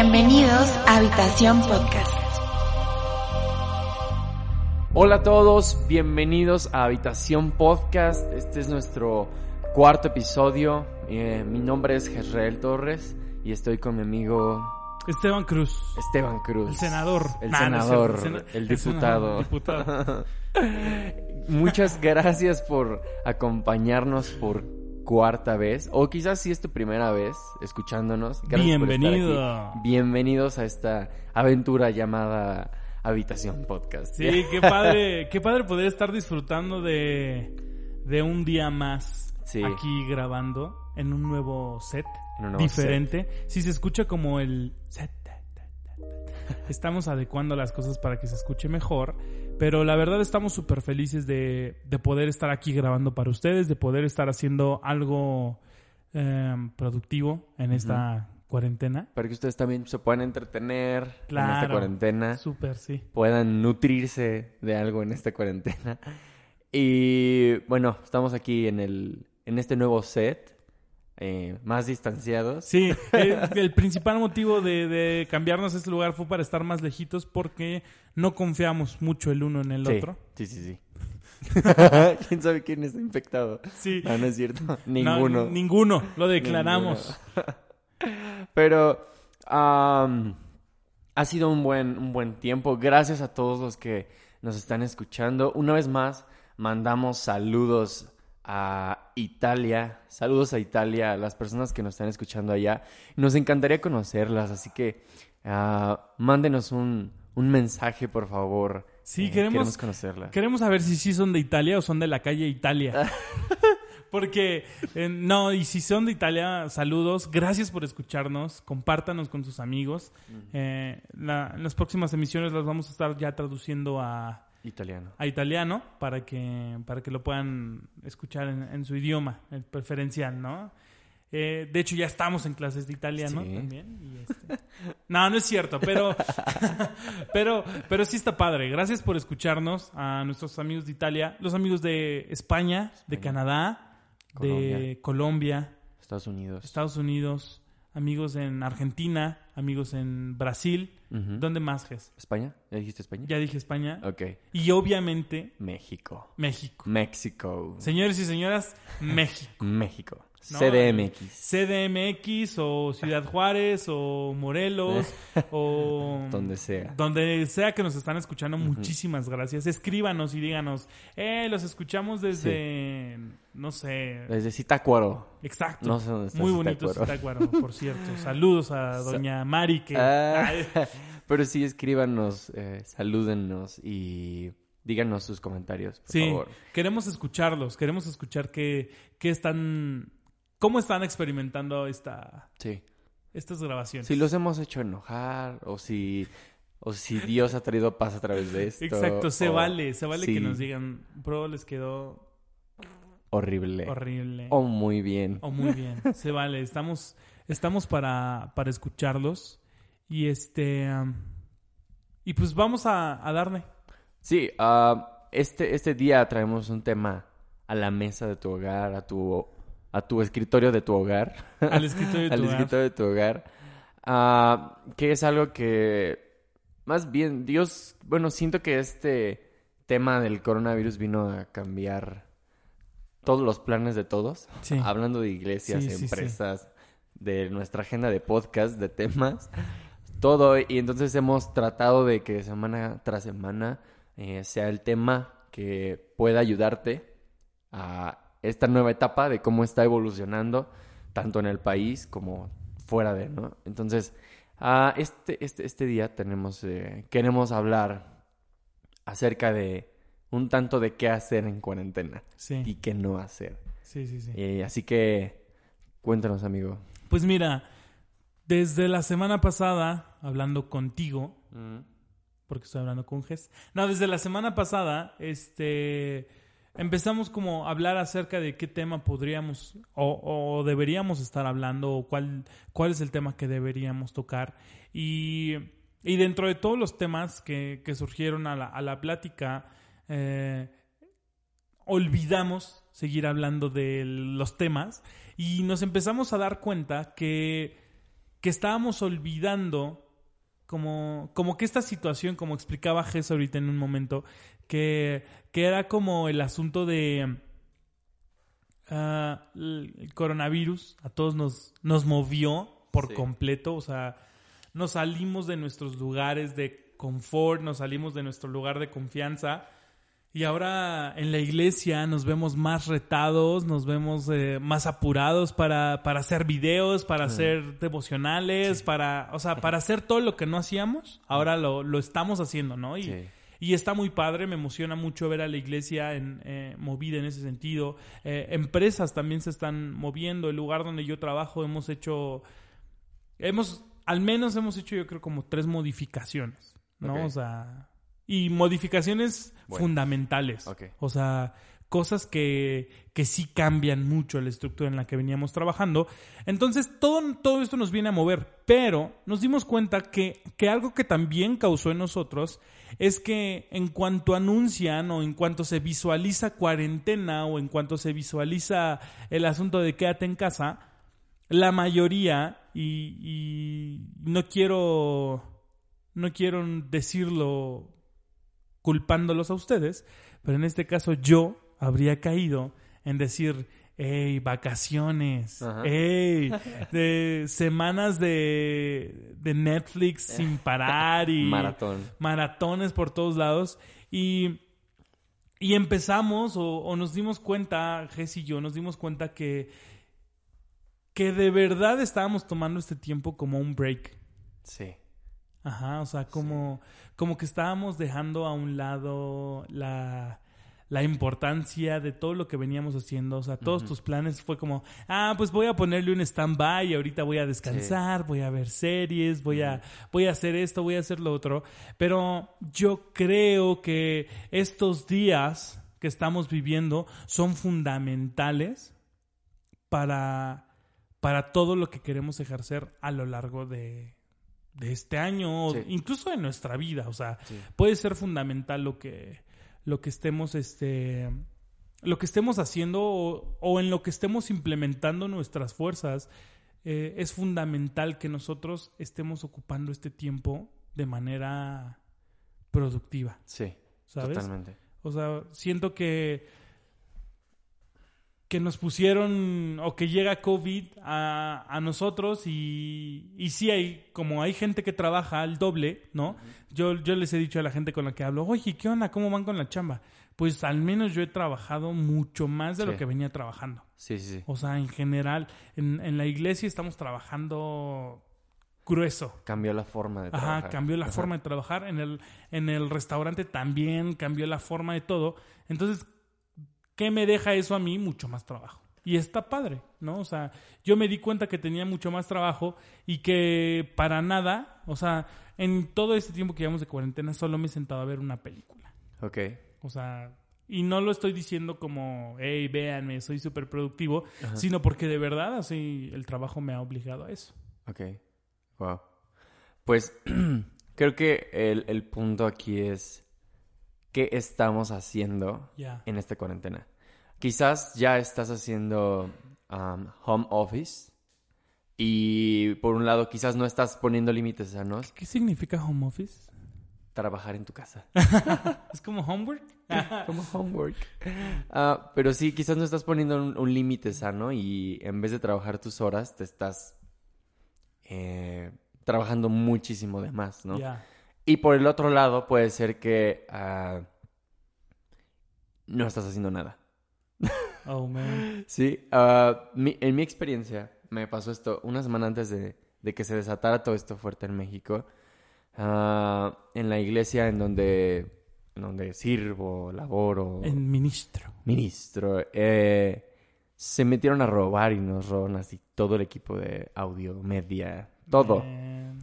Bienvenidos a Habitación Podcast. Hola a todos, bienvenidos a Habitación Podcast. Este es nuestro cuarto episodio. Eh, mi nombre es Jezreel Torres y estoy con mi amigo Esteban Cruz. Esteban Cruz. El senador. El Nah, senador, el, sena- diputado. diputado. Muchas gracias por acompañarnos por cuarta vez, o quizás si es tu primera vez escuchándonos. Gracias por estar Bienvenido. aquí. Bienvenidos a esta aventura llamada Habitación Podcast. Sí, qué padre, qué padre poder estar disfrutando de, de un día más Sí. aquí grabando en un nuevo set En un nuevo diferente. Si se escucha como el set. ta, ta, ta, ta. Estamos adecuando las cosas para que se escuche mejor, pero la verdad estamos súper felices de, de poder estar aquí grabando para ustedes, de poder estar haciendo algo eh, productivo en esta cuarentena. Para que ustedes también se puedan entretener en esta cuarentena. Súper, sí. puedan nutrirse de algo en esta cuarentena. Y bueno, estamos aquí en el en este nuevo set, eh, más distanciados. Sí, el, el principal motivo de, de cambiarnos este lugar fue para estar más lejitos porque no confiamos mucho el uno en el sí, otro. sí, sí, sí. ¿Quién sabe quién está infectado? Sí. No, no es cierto. No, Ninguno. ninguno, lo declaramos. Pero ha sido un buen, un buen tiempo. Gracias a todos los que nos están escuchando. Una vez más, mandamos saludos a Italia. Saludos a Italia, a las personas que nos están escuchando allá. Nos encantaría conocerlas, así que ah, mándenos un, un mensaje, por favor. Sí, Eh, queremos- conocerla. Queremos saber si sí son de Italia o son de la calle Italia. Porque, eh, no, y si son de Italia, saludos. Gracias por escucharnos. Compártanos con sus amigos. Eh, la- en las próximas emisiones las vamos a estar ya traduciendo a, Italiano. a italiano para que, para que lo puedan escuchar en, en su idioma el preferencial, ¿no? Eh, de hecho, ya estamos en clases de italiano Sí. también. y este- No, no es cierto, pero, pero, pero sí está padre. Gracias por escucharnos a nuestros amigos de Italia, los amigos de España, de Canadá, de Colombia, Estados Unidos. Estados Unidos, amigos en Argentina, amigos en Brasil. ¿Dónde más, Ges? ¿España? ¿Ya dijiste España? Ya dije España. Ok. Y obviamente México. México. México. Señores y señoras, México. México. No, CDMX. CDMX o Ciudad Juárez o Morelos o Donde sea. donde sea que nos están escuchando, muchísimas gracias. Escríbanos y díganos, eh, los escuchamos desde, no sé, Desde Zitácuaro. exacto. No sé dónde está Muy bonito Zitácuaro. Por cierto. Saludos a doña Mari que... Ah, pero sí, escríbanos, eh, salúdennos y díganos sus comentarios, por Sí, favor. queremos escucharlos, queremos escuchar qué, qué están, cómo están experimentando esta, Sí. estas grabaciones. Si los hemos hecho enojar o si, o si Dios ha traído paz a través de esto. Exacto, se o- vale, se vale que nos digan, bro, les quedó Horrible. horrible. O muy bien. O muy bien, se vale, estamos, estamos para, para escucharlos. Y este, y pues vamos a, a darle. Sí, ah, este, este día traemos un tema a la mesa de tu hogar, a tu, a tu escritorio de tu hogar. Al escritorio de al tu hogar. escritorio de tu hogar. Ah, que es algo que, más bien, Dios, bueno, siento que este tema del coronavirus vino a cambiar todos los planes de todos. Sí. Hablando de iglesias, Sí, sí, sí. empresas, de nuestra agenda de podcast, de temas. todo. Y entonces hemos tratado de que semana tras semana eh, sea el tema que pueda ayudarte a esta nueva etapa de cómo está evolucionando, tanto en el país como fuera de, ¿no? Entonces, este, este, este día tenemos, eh, queremos hablar acerca de un tanto de qué hacer en cuarentena Sí. y qué no hacer. Sí, sí, sí. Eh, así que, cuéntanos, amigo. Pues mira, desde la semana pasada, hablando contigo, porque estoy hablando con Jess. No, desde la semana pasada, este, empezamos como a hablar acerca de qué tema podríamos o, deberíamos estar hablando o cuál, cuál es el tema que deberíamos tocar. Y, y dentro de todos los temas que, que surgieron a la, a la plática, eh, olvidamos seguir hablando de los temas y nos empezamos a dar cuenta que, que estábamos olvidando como, como que esta situación, como explicaba Jess ahorita en un momento, que, que era como el asunto de ah, el coronavirus, a todos nos, nos movió por Sí. completo, o sea, nos salimos de nuestros lugares de confort, nos salimos de nuestro lugar de confianza. Y ahora en la iglesia nos vemos más retados, nos vemos eh, más apurados para, para hacer videos, para hacer devocionales, para, o sea, para hacer todo lo que no hacíamos, ahora lo, lo estamos haciendo, ¿no? Y, Sí. y está muy padre, me emociona mucho ver a la iglesia en, eh, movida en ese sentido. Eh, empresas también se están moviendo, el lugar donde yo trabajo hemos hecho, hemos, al menos hemos hecho yo creo como tres modificaciones, ¿no? Ok. O sea, y modificaciones Bueno. fundamentales. Ok. O sea, cosas que, que sí cambian mucho la estructura en la que veníamos trabajando. Entonces, todo, todo esto nos viene a mover, pero nos dimos cuenta que, que algo que también causó en nosotros es que en cuanto anuncian o en cuanto se visualiza cuarentena o en cuanto se visualiza el asunto de quédate en casa, la mayoría, y, y no quiero, no quiero decirlo culpándolos a ustedes, pero en este caso yo habría caído en decir, hey, vacaciones, Ajá. hey, de semanas de, de Netflix sin parar y Maratón. maratones por todos lados y, y empezamos o, o nos dimos cuenta, Jess y yo, nos dimos cuenta que, que de verdad estábamos tomando este tiempo como un break. Sí. Ajá, o sea, como, como que estábamos dejando a un lado la, la importancia de todo lo que veníamos haciendo. O sea, todos tus planes fue como, ah, pues voy a ponerle un stand-by ahorita voy a descansar, voy a ver series, voy a, voy a hacer esto, voy a hacer lo otro. Pero yo creo que estos días que estamos viviendo son fundamentales para, para todo lo que queremos ejercer a lo largo de, de este año, o Sí. incluso de nuestra vida. O sea, Sí. puede ser fundamental lo que, lo que estemos, este, lo que estemos haciendo o, o en lo que estemos implementando nuestras fuerzas. eh, es fundamental que nosotros estemos ocupando este tiempo de manera productiva, Sí. ¿sabes? Totalmente. O sea, siento que que nos pusieron o que llega COVID a, a nosotros y, y sí hay, como hay gente que trabaja al doble, ¿no? yo, yo les he dicho a la gente con la que hablo, oye, ¿qué onda? ¿Cómo van con la chamba? Pues al menos yo he trabajado mucho más de lo que venía trabajando. Sí, sí, sí. O sea, en general, en, en la iglesia estamos trabajando grueso. Cambió la forma de trabajar. Ajá, cambió la Ajá. forma de trabajar. En el, en el restaurante también cambió la forma de todo. Entonces, ¿qué me deja eso a mí? Mucho más trabajo. Y está padre, ¿no? O sea, yo me di cuenta que tenía mucho más trabajo y que para nada, o sea, en todo este tiempo que llevamos de cuarentena solo me he sentado a ver una película. Ok. O sea, y no lo estoy diciendo como, hey, véanme, soy súper productivo, sino porque de verdad así el trabajo me ha obligado a eso. Ok. Wow. Pues creo que el, el punto aquí es qué estamos haciendo Ya. en esta cuarentena. Quizás ya estás haciendo um, home office y por un lado quizás no estás poniendo límites sanos. ¿Qué significa home office? Trabajar en tu casa. ¿Es como homework? Como homework. Ah, pero sí, quizás no estás poniendo un, un límite sano y en vez de trabajar tus horas, te estás. eh, trabajando muchísimo de más, ¿no? Y por el otro lado puede ser que ah, no estás haciendo nada. Oh, man. Sí, ah, mi- en mi experiencia me pasó esto una semana antes de, de que se desatara todo esto fuerte en México. Ah, en la iglesia en donde, en donde sirvo, laboro, El ministro. ministro, eh, se metieron a robar y nos roban así todo el equipo de audio, media, todo. Man.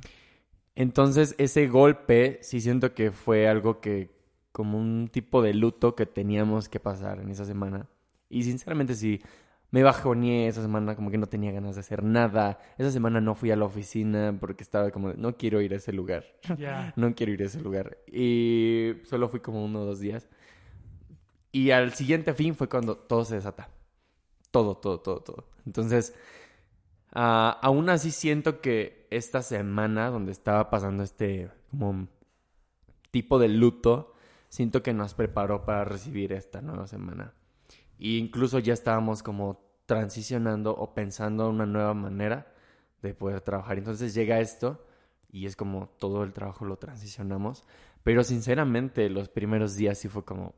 Entonces, ese golpe sí siento que fue algo que, como un tipo de luto que teníamos que pasar en esa semana. Y sinceramente sí, me bajoneé esa semana, como que no tenía ganas de hacer nada. Esa semana no fui a la oficina porque estaba como, de, no quiero ir a ese lugar. Ya. No quiero ir a ese lugar. Y solo fui como uno o dos días. Y al siguiente fin fue cuando todo se desata. Todo, todo, todo, todo. Entonces, ah, aún así siento que esta semana donde estaba pasando este tipo de luto, siento que nos preparó para recibir esta nueva semana. Y incluso ya estábamos como transicionando o pensando una nueva manera de poder trabajar. Entonces llega esto y es como todo el trabajo lo transicionamos. Pero sinceramente los primeros días sí fue como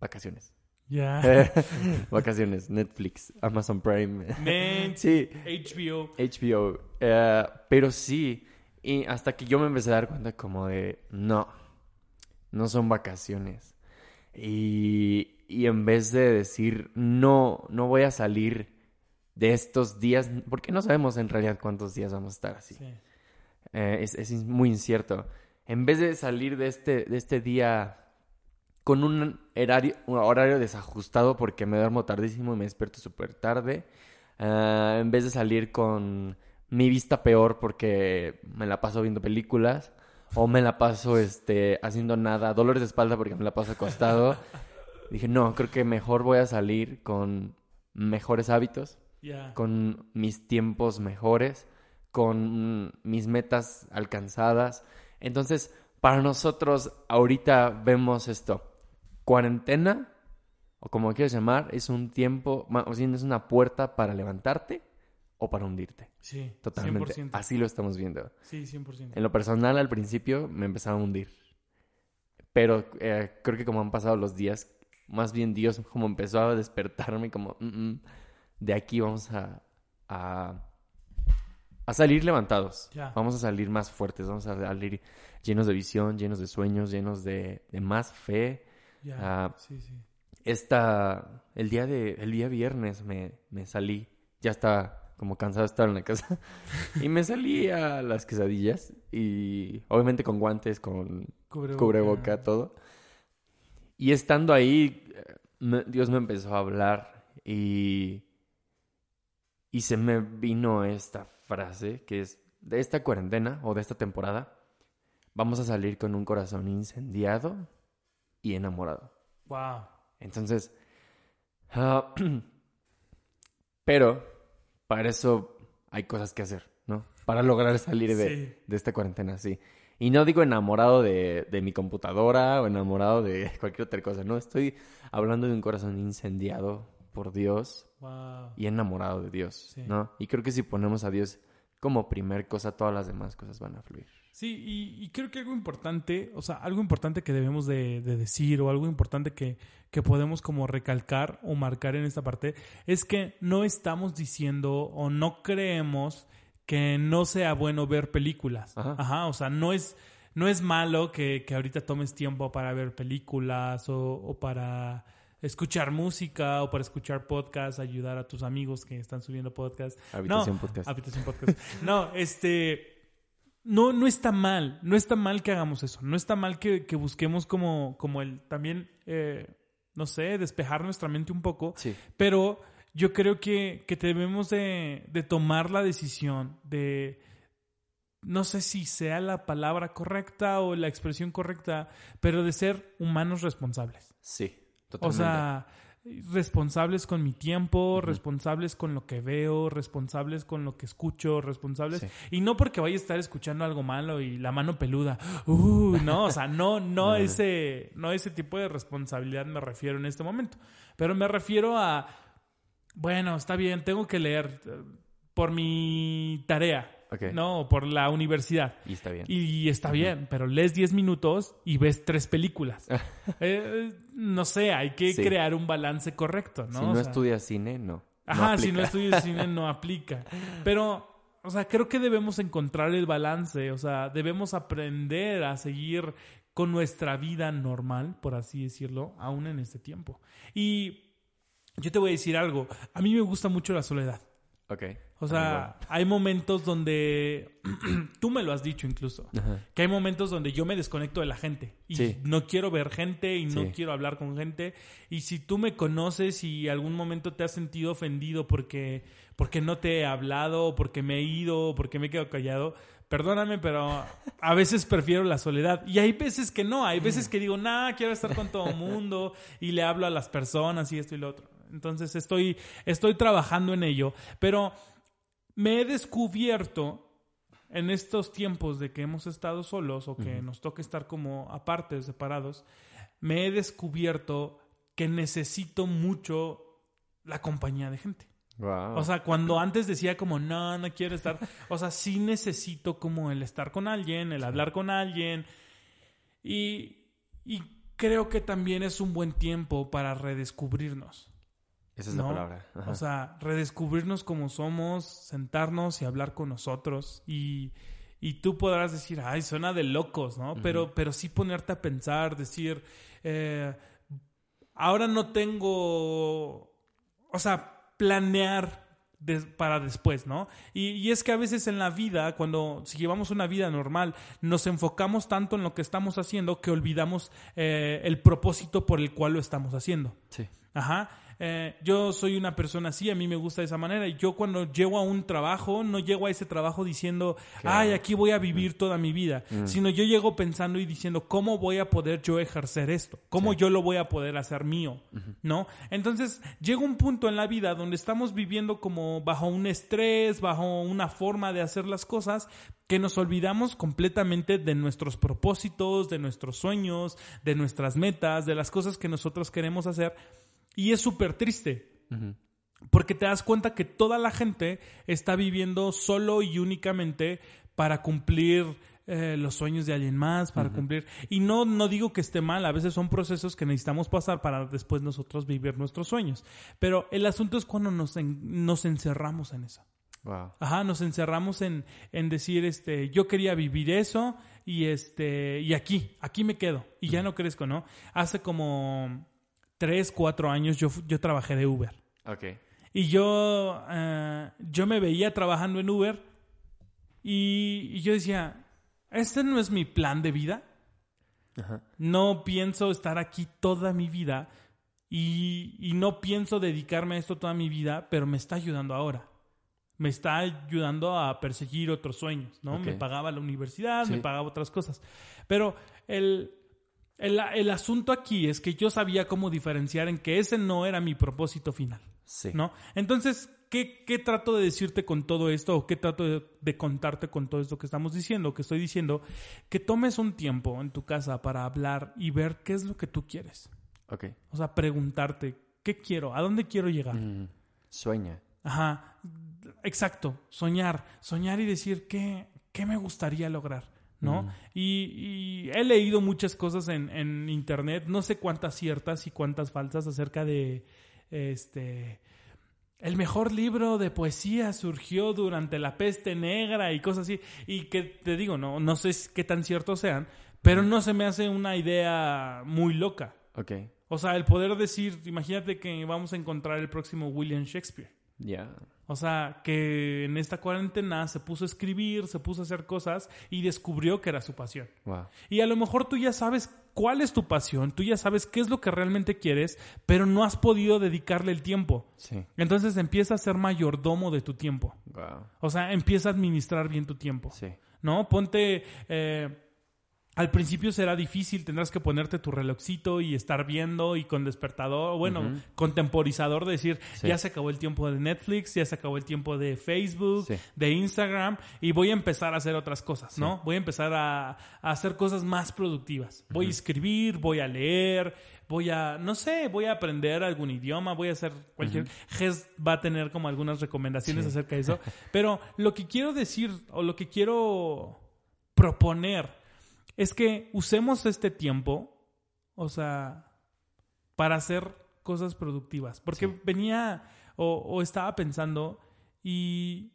vacaciones. Ya. vacaciones, Netflix, Amazon Prime. Man. sí, HBO. HBO. eh, pero sí, y hasta que yo me empecé a dar cuenta como de, no, no son vacaciones. Y, y en vez de decir, no, no voy a salir de estos días, porque no sabemos en realidad cuántos días vamos a estar así. Sí. Eh, es, es muy incierto. En vez de salir de este, de este día con un horario, un horario desajustado porque me duermo tardísimo y me despierto súper tarde, ah, en vez de salir con mi vista peor porque me la paso viendo películas o me la paso este, haciendo nada, dolores de espalda porque me la paso acostado, dije, no, creo que mejor voy a salir con mejores hábitos con mis tiempos mejores, con mis metas alcanzadas. Entonces, para nosotros, ahorita vemos esto. Cuarentena, o como quieras llamar, es un tiempo, o sea, es una puerta para levantarte o para hundirte. Sí. Totalmente. 100%. Así lo estamos viendo. Sí, 100%. En lo personal, al principio me empezaba a hundir. Pero eh, creo que como han pasado los días, más bien Dios como empezó a despertarme como, "Mm, mm, de aquí vamos a, a, a salir levantados. Vamos a salir más fuertes, vamos a salir llenos de visión, llenos de sueños, llenos de, de más fe. Ah, sí, sí. Esta, el día de, el día viernes me, me salí, ya estaba como cansado de estar en la casa, y me salí a las quesadillas, y obviamente con guantes, con Cubreboca. cubreboca, todo. Y estando ahí, me- Dios me empezó a hablar, y, y se me vino esta frase, que es, de esta cuarentena, o de esta temporada, vamos a salir con un corazón incendiado y enamorado. Wow. Entonces, ah, pero para eso hay cosas que hacer, ¿no? Para lograr salir de, Sí. de esta cuarentena, sí. Y no digo enamorado de, de mi computadora o enamorado de cualquier otra cosa, no. Estoy hablando de un corazón incendiado por Dios Wow. y enamorado de Dios, Sí. ¿no? Y creo que si ponemos a Dios como primer cosa, todas las demás cosas van a fluir. Sí, y, y creo que algo importante, o sea, algo importante que debemos de, de decir o algo importante que, que podemos como recalcar o marcar en esta parte es que no estamos diciendo o no creemos que no sea bueno ver películas. Ajá. Ajá, o sea, no es, no es malo que, que ahorita tomes tiempo para ver películas o, o para escuchar música o para escuchar podcasts, ayudar a tus amigos que están subiendo podcasts. Habitación no, Podcast. Habitación Podcast. No, este. No, no está mal. No está mal que hagamos eso. No está mal que, que busquemos como, como el también, eh, no sé, despejar nuestra mente un poco. Sí. Pero yo creo que, que debemos de, de tomar la decisión de. No sé si sea la palabra correcta o la expresión correcta, pero de ser humanos responsables. Sí, O totalmente. sea, responsables con mi tiempo, responsables con lo que veo, responsables con lo que escucho, responsables. Sí. Y no porque vaya a estar escuchando algo malo y la mano peluda. Uh, no, o sea, no, no, ese, no ese tipo de responsabilidad me refiero en este momento. Pero me refiero a, bueno, está bien, tengo que leer eh, por mi tarea. ¿No? Por la universidad. Y está bien. Y está bien, pero lees 10 minutos y ves tres películas. Eh, no sé, hay que Sí. crear un balance correcto, ¿no? si O no sea, estudias cine, no. No Ajá, si no estudias cine no aplica. Pero, o sea, creo que debemos encontrar el balance, o sea, debemos aprender a seguir con nuestra vida normal, por así decirlo, aún en este tiempo. Y yo te voy a decir algo, a mí me gusta mucho la soledad. Ok. O sea, hay momentos donde, tú me lo has dicho incluso, Ajá. que hay momentos donde yo me desconecto de la gente y Sí. no quiero ver gente y no Sí. quiero hablar con gente. Y si tú me conoces y algún momento te has sentido ofendido porque, porque no te he hablado, porque me he ido, o porque me he quedado callado, perdóname, pero a veces prefiero la soledad. Y hay veces que no, hay veces que digo, nah, quiero estar con todo el mundo y le hablo a las personas y esto y lo otro. Entonces estoy, estoy trabajando en ello, pero me he descubierto en estos tiempos de que hemos estado solos o que nos toca estar como aparte, separados, me he descubierto que necesito mucho la compañía de gente. Wow. O sea, cuando antes decía como, no, no quiero estar, o sea, sí necesito como el estar con alguien, el hablar con alguien. Y, y creo que también es un buen tiempo para redescubrirnos. Esa es ¿no? la palabra. Ajá. O sea, redescubrirnos como somos, sentarnos y hablar con nosotros. Y, y tú podrás decir, ay, suena de locos, ¿no? pero, pero sí ponerte a pensar, decir, eh, ahora no tengo, o sea, planear para después, ¿no? Y, y es que a veces en la vida, cuando si llevamos una vida normal, nos enfocamos tanto en lo que estamos haciendo que olvidamos eh, el propósito por el cual lo estamos haciendo. sí. Ajá. Eh, yo soy una persona así, a mí me gusta de esa manera. Y yo cuando llego a un trabajo, no llego a ese trabajo diciendo, ay, aquí voy a vivir toda mi vida. Sino yo llego pensando y diciendo, ¿cómo voy a poder yo ejercer esto? ¿Cómo yo lo voy a poder hacer mío? ¿No? Entonces, llega un punto en la vida donde estamos viviendo como bajo un estrés, bajo una forma de hacer las cosas, que nos olvidamos completamente de nuestros propósitos, de nuestros sueños, de nuestras metas, de las cosas que nosotros queremos hacer. Y es súper triste. Porque te das cuenta que toda la gente está viviendo solo y únicamente para cumplir eh, los sueños de alguien más, para cumplir. Y no, no digo que esté mal, a veces son procesos que necesitamos pasar para después nosotros vivir nuestros sueños. Pero el asunto es cuando nos, en- nos encerramos en eso. Wow. Ajá, nos encerramos en, en decir, este, yo quería vivir eso y este, y aquí, aquí me quedo. Y ya no crezco, ¿no? Hace como tres, cuatro años yo, yo trabajé de Uber. Ok. Y yo, eh, yo me veía trabajando en Uber y, y yo decía, este no es mi plan de vida. Ajá. No pienso estar aquí toda mi vida y, y no pienso dedicarme a esto toda mi vida, pero me está ayudando ahora. Me está ayudando a perseguir otros sueños, ¿no? Me pagaba la universidad, me pagaba otras cosas. Pero el, el, el asunto aquí es que yo sabía cómo diferenciar en que ese no era mi propósito final. Sí. ¿no? Entonces, ¿qué, qué trato de decirte con todo esto o qué trato de, de contarte con todo esto que estamos diciendo, que estoy diciendo? Que tomes un tiempo en tu casa para hablar y ver qué es lo que tú quieres. Ok. O sea, preguntarte, ¿qué quiero? ¿A dónde quiero llegar? Mm. Sueña. Ajá, exacto, soñar, soñar y decir qué, qué me gustaría lograr, ¿no? Y, y he leído muchas cosas en, en internet, no sé cuántas ciertas y cuántas falsas acerca de este el mejor libro de poesía surgió durante la peste negra y cosas así. Y que te digo, no, no sé qué tan ciertos sean, pero no se me hace una idea muy loca. Ok. O sea, el poder decir, imagínate que vamos a encontrar el próximo William Shakespeare. Ya. O sea, que en esta cuarentena se puso a escribir, se puso a hacer cosas y descubrió que era su pasión. Wow. Y a lo mejor tú ya sabes cuál es tu pasión, tú ya sabes qué es lo que realmente quieres, pero no has podido dedicarle el tiempo. Sí. Entonces empieza a ser mayordomo de tu tiempo. Wow. O sea, empieza a administrar bien tu tiempo. Sí. ¿no? Ponte, eh, al principio será difícil, tendrás que ponerte tu relojcito y estar viendo y con despertador, bueno, con temporizador, decir, ya se acabó el tiempo de Netflix, ya se acabó el tiempo de Facebook, de Instagram, y voy a empezar a hacer otras cosas, ¿no? Voy a empezar a, hacer cosas más productivas. Voy a escribir, voy a leer, voy a, no sé, voy a aprender algún idioma, voy a hacer cualquier... GES va a tener como algunas recomendaciones acerca de eso, pero lo que quiero decir o lo que quiero proponer es que usemos este tiempo, o sea, para hacer cosas productivas. Porque venía o, estaba pensando y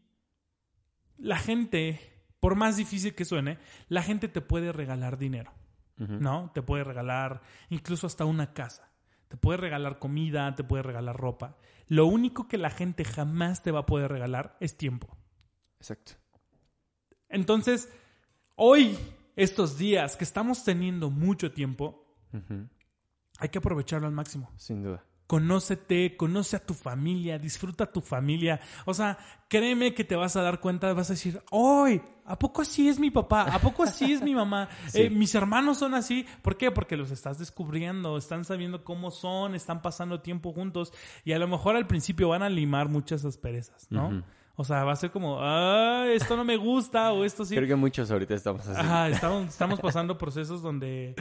la gente, por más difícil que suene, la gente te puede regalar dinero, ¿no? Te puede regalar incluso hasta una casa. Te puede regalar comida, te puede regalar ropa. Lo único que la gente jamás te va a poder regalar es tiempo. Exacto. Entonces, hoy estos días que estamos teniendo mucho tiempo, hay que aprovecharlo al máximo. Sin duda. Conócete, conoce a tu familia, disfruta a tu familia. O sea, créeme que te vas a dar cuenta, vas a decir, ¡Ay! ¿A poco así es mi papá? ¿A poco así es mi mamá? Eh, mis hermanos son así. ¿Por qué? Porque los estás descubriendo, están sabiendo cómo son, están pasando tiempo juntos y a lo mejor al principio van a limar muchas asperezas, ¿no? O sea, va a ser como, ah, esto no me gusta o esto sí. Creo que muchos ahorita estamos así. Ajá, estamos, pasando procesos donde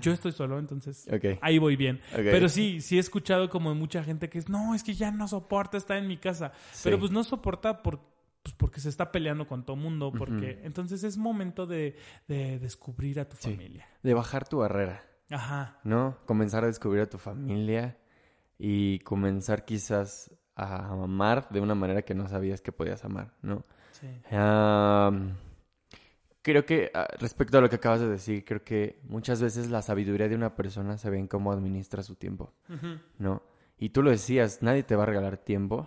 yo estoy solo, entonces ahí voy bien. Pero sí, sí he escuchado como de mucha gente que es, no, es que ya no soporta estar en mi casa. Pero pues no soporta por, pues porque se está peleando con todo mundo, porque entonces es momento de, descubrir a tu familia. De bajar tu barrera. Ajá. ¿No? Comenzar a descubrir a tu familia y comenzar quizás a amar de una manera que no sabías que podías amar, ¿no? Sí. creo que ah, respecto a lo que acabas de decir, creo que muchas veces la sabiduría de una persona se ve en cómo administra su tiempo, ¿no? Y tú lo decías, nadie te va a regalar tiempo,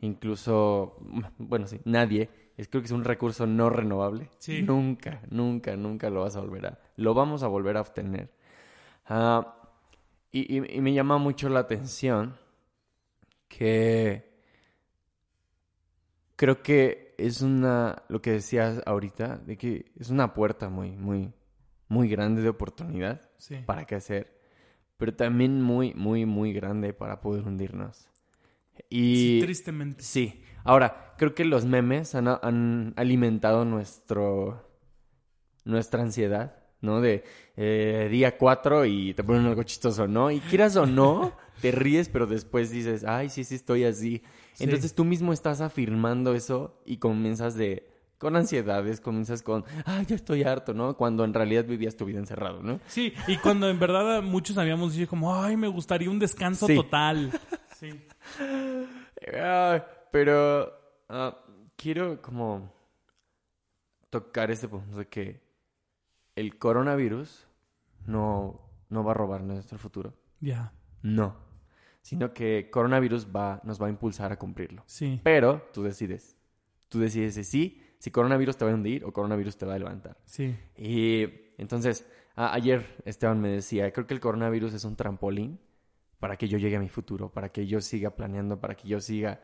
incluso, bueno, sí, nadie. Es, creo que es un recurso no renovable. Sí. Nunca, nunca, nunca lo vas a volver a... Lo vamos a volver a obtener. Ah, y, y, me llama mucho la atención que creo que es una, lo que decías ahorita, de que es una puerta muy, muy, muy grande de oportunidad para qué hacer, pero también muy, muy, muy grande para poder hundirnos. Y, sí, tristemente. Sí. Ahora, creo que los memes han, han alimentado nuestro, nuestra ansiedad, ¿no? De eh, día 4 y te ponen algo chistoso, ¿no? Y quieras o no, te ríes, pero después dices, ay, sí, sí, estoy así. Entonces tú mismo estás afirmando eso y comienzas de con ansiedades, comienzas con, ay, ya estoy harto, ¿no? Cuando en realidad vivías tu vida encerrado, ¿no? Sí, y cuando en verdad muchos habíamos dicho como, ay, me gustaría un descanso total. Sí. pero ah, quiero como tocar este punto de que el coronavirus no, no va a robar nuestro futuro. Ya. No. Sino que coronavirus va, nos va a impulsar a cumplirlo. Sí. Pero tú decides. Tú decides si sí, si coronavirus te va a hundir o coronavirus te va a levantar. Sí. Y entonces, ayer Esteban me decía, creo que el coronavirus es un trampolín para que yo llegue a mi futuro, para que yo siga planeando, para que yo siga...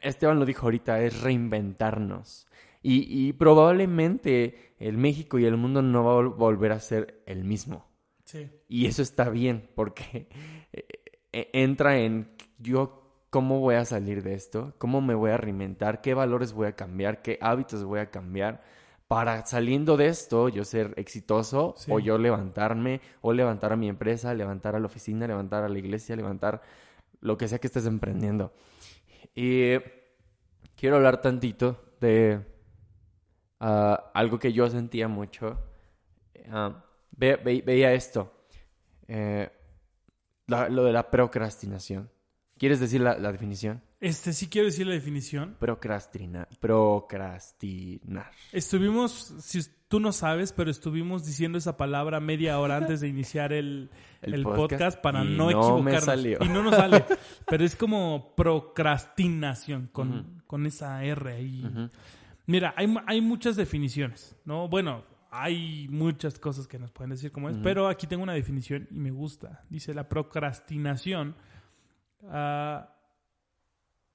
Esteban lo dijo ahorita, es reinventarnos. Y, y probablemente el México y el mundo no va a volver a ser el mismo. Y eso está bien, porque eh, eh, entra en yo cómo voy a salir de esto, cómo me voy a reinventar, qué valores voy a cambiar, qué hábitos voy a cambiar para saliendo de esto yo ser exitoso o yo levantarme o levantar a mi empresa, levantar a la oficina, levantar a la iglesia, levantar lo que sea que estés emprendiendo. Y quiero hablar tantito de ah, algo que yo sentía mucho. Ah, veía esto. Eh, lo de la procrastinación. ¿Quieres decir la, definición? Este, sí quiero decir la definición. Procrastinar. Procrastinar. Estuvimos, si tú no sabes, pero estuvimos diciendo esa palabra media hora antes de iniciar el, podcast, para no, equivocarnos. Y no nos sale. pero es como procrastinación con, con esa R ahí. Mira, hay, hay muchas definiciones, ¿no? Bueno, hay muchas cosas que nos pueden decir cómo es, pero aquí tengo una definición y me gusta. Dice, la procrastinación ah,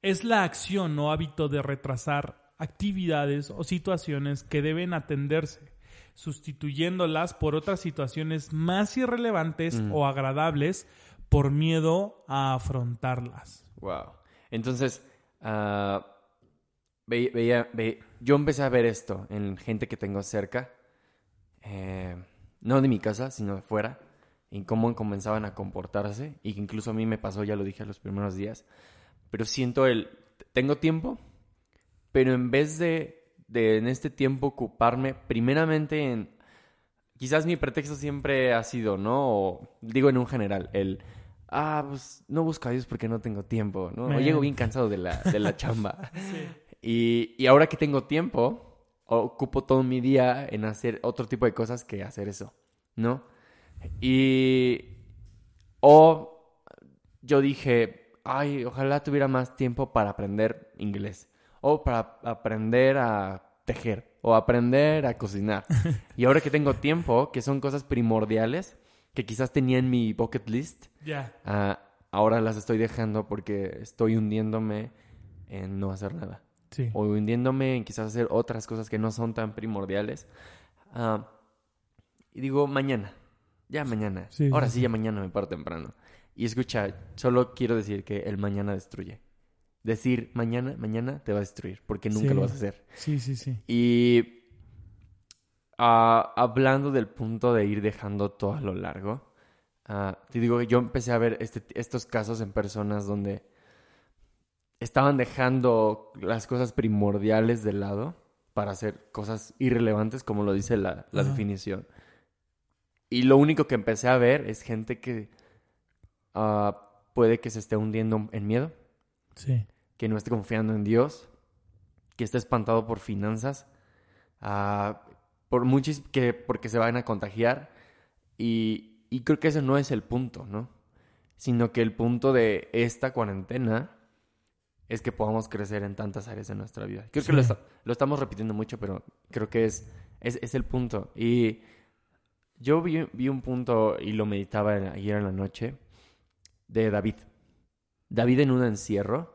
es la acción o hábito de retrasar actividades o situaciones que deben atenderse sustituyéndolas por otras situaciones más irrelevantes o agradables por miedo a afrontarlas. Wow. Entonces, veía, veía- ve- yo empecé a ver esto en gente que tengo cerca, eh, no de mi casa, sino de fuera, en cómo comenzaban a comportarse, y que incluso a mí me pasó, ya lo dije los primeros días, pero siento el, tengo tiempo, pero en vez de, de en este tiempo ocuparme primeramente en, quizás mi pretexto siempre ha sido, ¿no? O digo en un general, el, ah, pues no busco a Dios porque no tengo tiempo, ¿no? O llego bien cansado de la, de la chamba. Y, y ahora que tengo tiempo, ocupo todo mi día en hacer otro tipo de cosas que hacer eso, ¿no? Y... O yo dije, ay, ojalá tuviera más tiempo para aprender inglés. O para aprender a tejer. O aprender a cocinar. y ahora que tengo tiempo, que son cosas primordiales, que quizás tenía en mi bucket list, Ya. ah, ahora las estoy dejando porque estoy hundiéndome en no hacer nada Sí. o hundiéndome en quizás hacer otras cosas que no son tan primordiales. Ah, y digo, mañana, ya mañana, Sí, ahora sí, sí, ya mañana me paro temprano. Y escucha, solo quiero decir que el mañana destruye. Decir mañana, mañana te va a destruir, porque nunca lo vas a hacer. Sí, sí, sí. Y ah, hablando del punto de ir dejando todo a lo largo, ah, te digo que yo empecé a ver este- estos casos en personas donde estaban dejando las cosas primordiales de lado para hacer cosas irrelevantes, como lo dice la, la definición. Y lo único que empecé a ver es gente que ah, puede que se esté hundiendo en miedo, Sí. que no esté confiando en Dios, que esté espantado por finanzas, ah, por muchos que porque se van a contagiar y, y creo que ese no es el punto, ¿no? Sino que el punto de esta cuarentena es que podamos crecer en tantas áreas de nuestra vida. Creo Sí. que lo, lo estamos repitiendo mucho, pero creo que es, es, es el punto. Y yo vi, vi un punto y lo meditaba ayer en la noche de David. David en un encierro.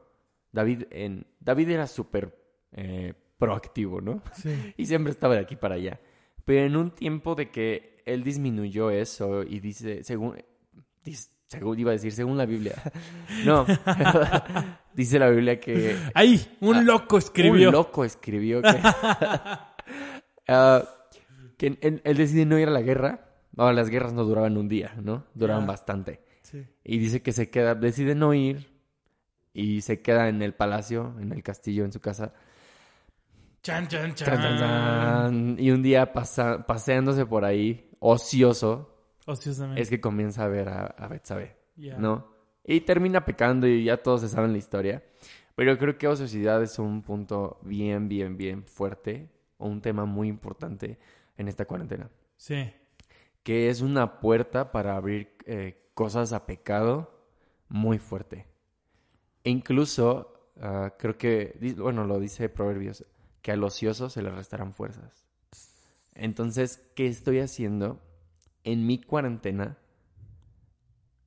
David en David era súper eh, proactivo, ¿no? Sí. Y siempre estaba de aquí para allá. Pero en un tiempo de que él disminuyó eso y dice, según, dis- según iba a decir, según la Biblia. No, dice la Biblia que ¡Ay! Un Ah, loco escribió. un loco escribió que, Ah, que él, él decide no ir a la guerra. Ahora, las guerras no duraban un día, ¿no? Duraban bastante. Sí. Y dice que se queda, decide no ir y se queda en el palacio, en el castillo, en su casa. Chan, chan, chan. Chan, chan, chan. Y un día pasa, paseándose por ahí, ocioso, Ociosamente. es que comienza a ver a, a Betsabé, Ya. ¿no? Y termina pecando y ya todos se saben la historia. Pero creo que ociosidad es un punto bien, bien, bien fuerte, o un tema muy importante en esta cuarentena. Sí. Que es una puerta para abrir eh, cosas a pecado muy fuerte. E incluso, ah, creo que, bueno, lo dice Proverbios, que al ocioso se le restarán fuerzas. Entonces, ¿qué estoy haciendo en mi cuarentena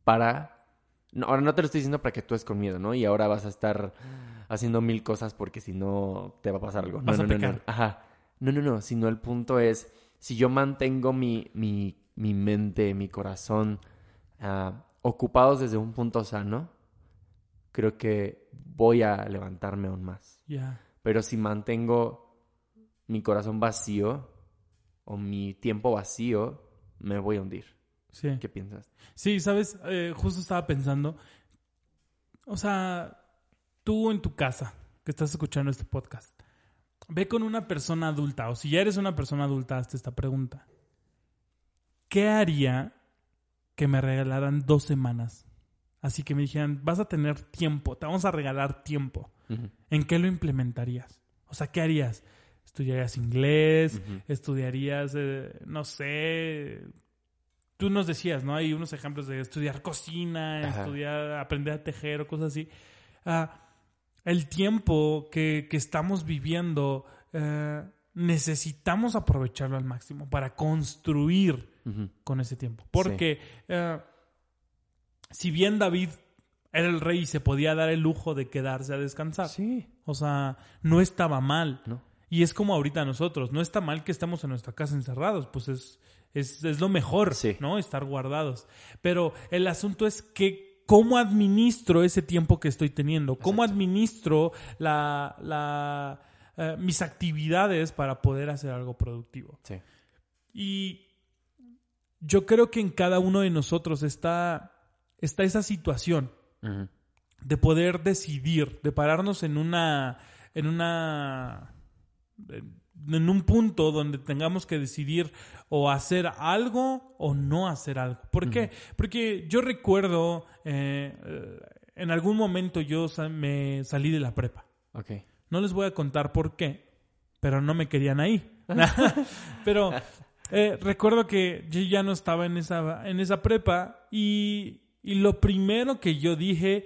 para... No, ahora no te lo estoy diciendo para que tú es con miedo, ¿no? Y ahora vas a estar haciendo mil cosas porque si no te va a pasar algo. No, Vas a no, no, no. Ajá. No, no, no. Sino el punto es, si yo mantengo mi, mi, mi mente, mi corazón ah, ocupados desde un punto sano, creo que voy a levantarme aún más. Ya. Pero si mantengo mi corazón vacío o mi tiempo vacío, me voy a hundir. Sí. ¿Qué piensas? Sí, sabes, Eh, justo estaba pensando, o sea, tú en tu casa, que estás escuchando este podcast, ve con una persona adulta, o si ya eres una persona adulta, hazte esta pregunta. ¿Qué haría que me regalaran dos semanas? Así que me dijeran, vas a tener tiempo, te vamos a regalar tiempo. ¿En qué lo implementarías? O sea, ¿qué harías? ¿Estudiarías inglés? ¿Estudiarías, eh, no sé? Tú nos decías, ¿no? Hay unos ejemplos de estudiar cocina, Ajá. estudiar, aprender a tejer o cosas así. Ah, el tiempo que, que estamos viviendo, eh, necesitamos aprovecharlo al máximo para construir con ese tiempo. Porque eh, si bien David era el rey y se podía dar el lujo de quedarse a descansar, Sí. o sea, no estaba mal. ¿No? Y es como ahorita nosotros. No está mal que estemos en nuestra casa encerrados, pues es, es, es lo mejor, Sí. ¿no? Estar guardados. Pero el asunto es que cómo administro ese tiempo que estoy teniendo, cómo administro la, la, eh, mis actividades para poder hacer algo productivo. Sí. Y yo creo que en cada uno de nosotros está, está esa situación de poder decidir, de pararnos en una, en una, en un punto donde tengamos que decidir o hacer algo o no hacer algo. ¿Por qué? Porque yo recuerdo, eh, eh, en algún momento yo me salí de la prepa. Ok. No les voy a contar por qué, pero no me querían ahí. pero eh, recuerdo que yo ya no estaba en esa, en esa prepa y, y lo primero que yo dije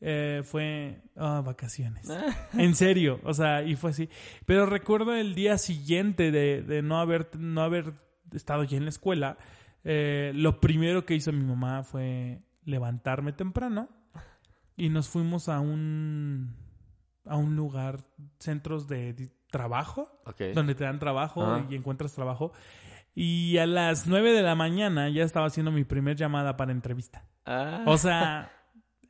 eh, fue "Ah, vacaciones. en serio, o sea, y fue así. Pero recuerdo el día siguiente de, de no, haber, no haber estado ya en la escuela, eh, lo primero que hizo mi mamá fue levantarme temprano y nos fuimos a un a un lugar, centros de trabajo, donde te dan trabajo y encuentras trabajo. Y a las 9 de la mañana ya estaba haciendo mi primer llamada para entrevista. Ah, O sea,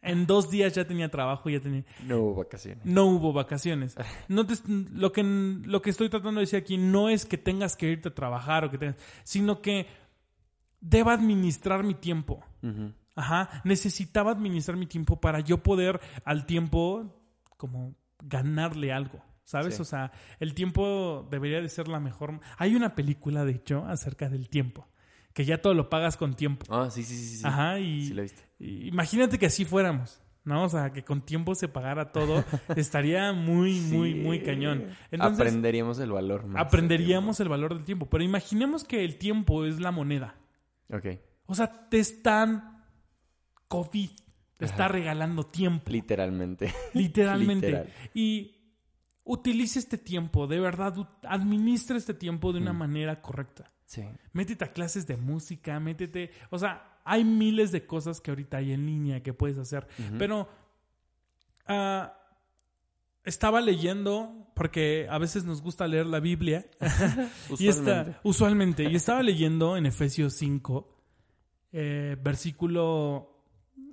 en dos días ya tenía trabajo, ya tenía... no hubo vacaciones. No hubo vacaciones. No te- lo, que, lo que estoy tratando de decir aquí no es que tengas que irte a trabajar o que tengas, sino que deba administrar mi tiempo. Ajá, necesitaba administrar mi tiempo para yo poder al tiempo como ganarle algo, ¿sabes? Sí. O sea, el tiempo debería de ser la mejor. Hay una película, de hecho, acerca del tiempo, que ya todo lo pagas con tiempo. Ah, sí, sí, sí. sí. Ajá, y, Sí, lo viste. y imagínate que así fuéramos. ¿No? O sea, que con tiempo se pagara todo, estaría muy, muy, Sí. muy cañón. Entonces, Aprenderíamos el valor más. aprenderíamos el valor del tiempo. Pero imaginemos que el tiempo es la moneda. Ok. O sea, te están COVID, te está regalando tiempo, Literalmente. literalmente. Literal. Y utilice este tiempo, de verdad, administra este tiempo de una Mm. manera correcta. Sí. Métete a clases de música, métete, o sea, hay miles de cosas que ahorita hay en línea que puedes hacer, pero ah, estaba leyendo porque a veces nos gusta leer la Biblia y está, Usualmente. usualmente. Y estaba leyendo en Efesios 5, eh, versículo.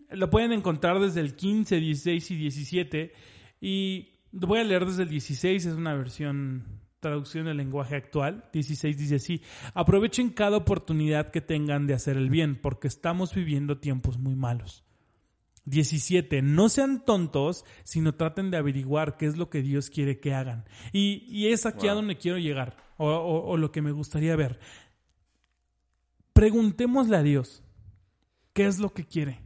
Lo pueden encontrar desde el 15, 16 y 17. Y voy a leer desde el 16, es una versión, traducción del lenguaje actual. 16 dice así: Aprovechen cada oportunidad que tengan de hacer el bien, porque estamos viviendo tiempos muy malos. 17. No sean tontos, sino traten de averiguar qué es lo que Dios quiere que hagan. Y, y es aquí a donde quiero llegar, o, o- o lo que me gustaría ver. Preguntémosle a Dios, ¿qué es lo que quiere?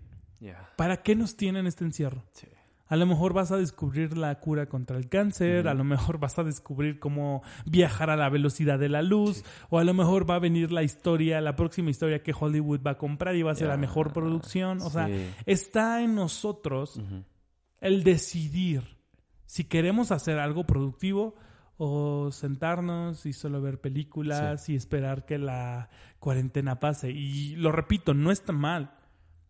¿Para qué nos tiene en este encierro? Sí. A lo mejor vas a descubrir la cura contra el cáncer, a lo mejor vas a descubrir cómo viajar a la velocidad de la luz, o a lo mejor va a venir la historia, la próxima historia que Hollywood va a comprar y va a ser la mejor producción. O sea, está en nosotros el decidir si queremos hacer algo productivo o sentarnos y solo ver películas y esperar que la cuarentena pase. Y lo repito, no está mal.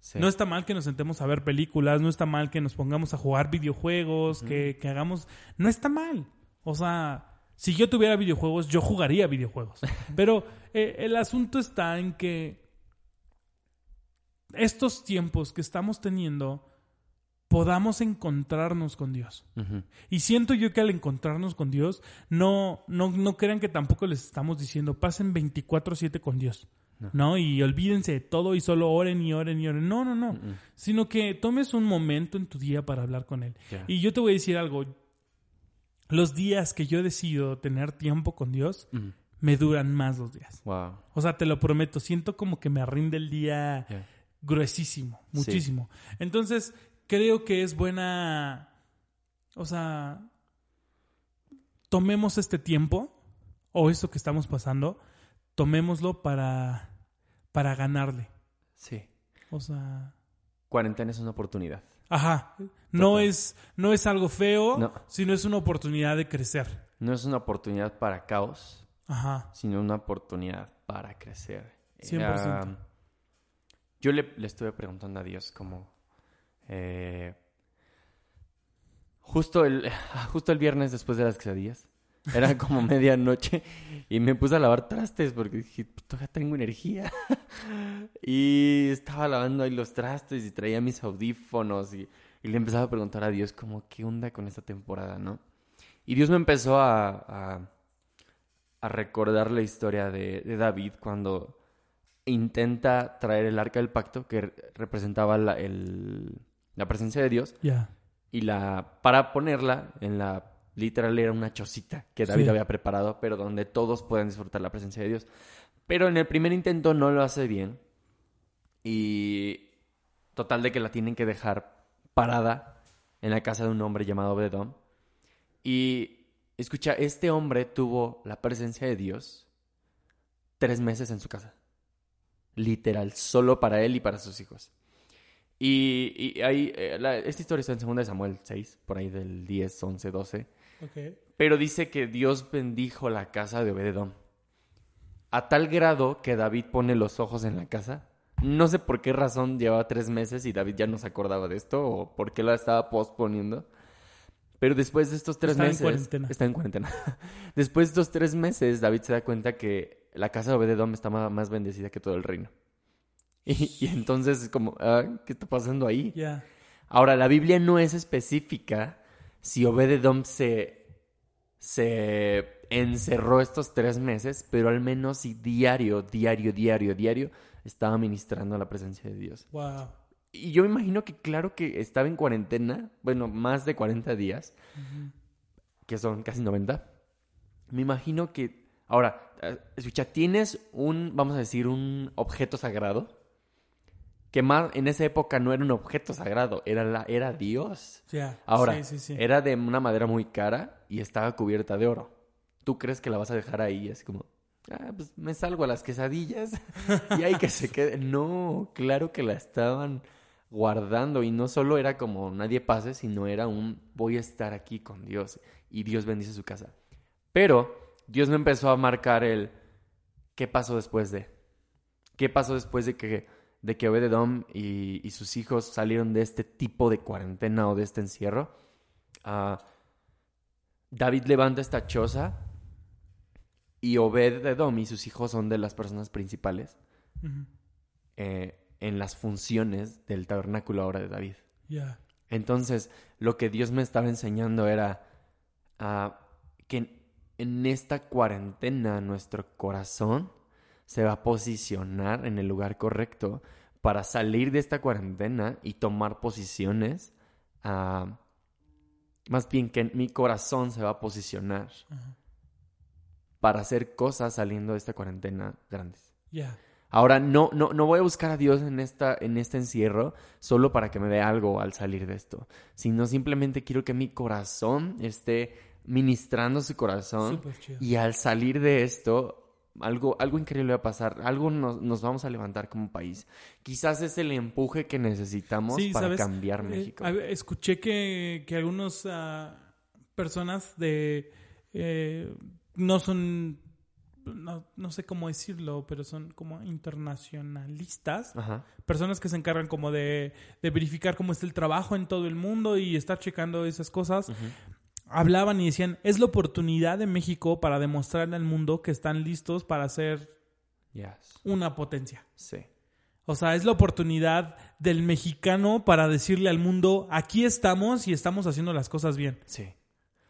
Sí. No está mal que nos sentemos a ver películas, no está mal que nos pongamos a jugar videojuegos, que, que hagamos... No está mal. O sea, si yo tuviera videojuegos, yo jugaría videojuegos. Pero eh, el asunto está en que estos tiempos que estamos teniendo podamos encontrarnos con Dios. Y siento yo que al encontrarnos con Dios, no, no, no crean que tampoco les estamos diciendo pasen 24/7 con Dios. No. Y olvídense de todo y solo oren y oren y oren. No, no, no. Sino que tomes un momento en tu día para hablar con Él. Y yo te voy a decir algo. Los días que yo decido tener tiempo con Dios, Ujú. me duran más los días. Wow. O sea, te lo prometo. Siento como que me rinde el día gruesísimo, muchísimo. Entonces, creo que es buena, o sea, tomemos este tiempo o esto que estamos pasando, tomémoslo para, para ganarle. Sí. O sea, Cuarentena es una oportunidad. ajá, no Total. es, no es algo feo, No. sino es una oportunidad de crecer. No es una oportunidad para caos, Ajá, sino una oportunidad para crecer. 100%. Eh, yo le, le estuve preguntando a Dios como... eh, justo, el, justo el viernes después de las quesadillas, Era como medianoche y me puse a lavar trastes porque dije, "Pues, todavía tengo energía. y estaba lavando ahí los trastes y traía mis audífonos y, y le empezaba a preguntar a Dios como, ¿qué onda con esta temporada, no? Y Dios me empezó a, a, a recordar la historia de, de David cuando intenta traer el arca del pacto que re- representaba la, el- la presencia de Dios Ya. y la para ponerla en la literal era una chocita que David Sí. había preparado, pero donde todos pueden disfrutar la presencia de Dios. Pero en el primer intento no lo hace bien y total de que la tienen que dejar parada en la casa de un hombre llamado Obededom. Y escucha, este hombre tuvo la presencia de Dios tres meses en su casa. Literal, solo para él y para sus hijos. Y, y ahí, eh, la- esta historia está en 2 de Samuel 6, por ahí del 10, 11, 12. Pero dice que Dios bendijo la casa de Obededom. A tal grado que David pone los ojos en la casa. No sé por qué razón llevaba tres meses y David ya no se acordaba de esto o por qué la estaba posponiendo. Pero después de estos tres Estaba en meses... cuarentena. Está en cuarentena. después de estos tres meses, David se da cuenta que la casa de Obededom está más bendecida que todo el reino. Y, y entonces es como, ah, ¿qué está pasando ahí? Ahora, la Biblia no es específica si Obededom se, se encerró estos tres meses, pero al menos si diario, diario, diario, diario estaba ministrando la presencia de Dios. Wow. Y yo me imagino que claro que estaba en cuarentena, bueno, más de 40 días, que son casi 90. Me imagino que, ahora, eh, escucha, tienes un, vamos a decir, un objeto sagrado, que más en esa época no era un objeto sagrado, era, la, era Dios. Ahora, Sí, sí, sí. era de una madera muy cara y estaba cubierta de oro. ¿Tú crees que la vas a dejar ahí? Es como, ah, pues me salgo a las quesadillas y hay que se quede. No, claro que la estaban guardando y no solo era como nadie pase, sino era un voy a estar aquí con Dios y Dios bendice su casa. Pero Dios me empezó a marcar el qué pasó después de. ¿Qué pasó después de que, de que Obededom y, y sus hijos salieron de este tipo de cuarentena o de este encierro? Ah, David levanta esta choza y Obededom y sus hijos son de las personas principales eh, en las funciones del tabernáculo ahora de David. Entonces, lo que Dios me estaba enseñando era ah, que en esta cuarentena nuestro corazón se va a posicionar en el lugar correcto para salir de esta cuarentena y tomar posiciones. ah, más bien que mi corazón se va a posicionar Ajá. para hacer cosas saliendo de esta cuarentena grandes. Ya. Ahora, no, no, no voy a buscar a Dios en, esta, en este encierro solo para que me dé algo al salir de esto, sino simplemente quiero que mi corazón esté ministrando su corazón y al salir de esto, algo, algo increíble va a pasar, algo nos, nos vamos a levantar como país. Quizás es el empuje que necesitamos Sí, para ¿sabes? cambiar Eh, México. escuché que, que algunas personas de... eh, no son... No, no sé cómo decirlo, pero son como internacionalistas. Ajá. Personas que se encargan como de, de verificar cómo está el trabajo en todo el mundo y estar checando esas cosas. Hablaban y decían, es la oportunidad de México para demostrarle al mundo que están listos para ser Yes. una potencia. Sí. O sea, es la oportunidad del mexicano para decirle al mundo, aquí estamos y estamos haciendo las cosas bien. Sí.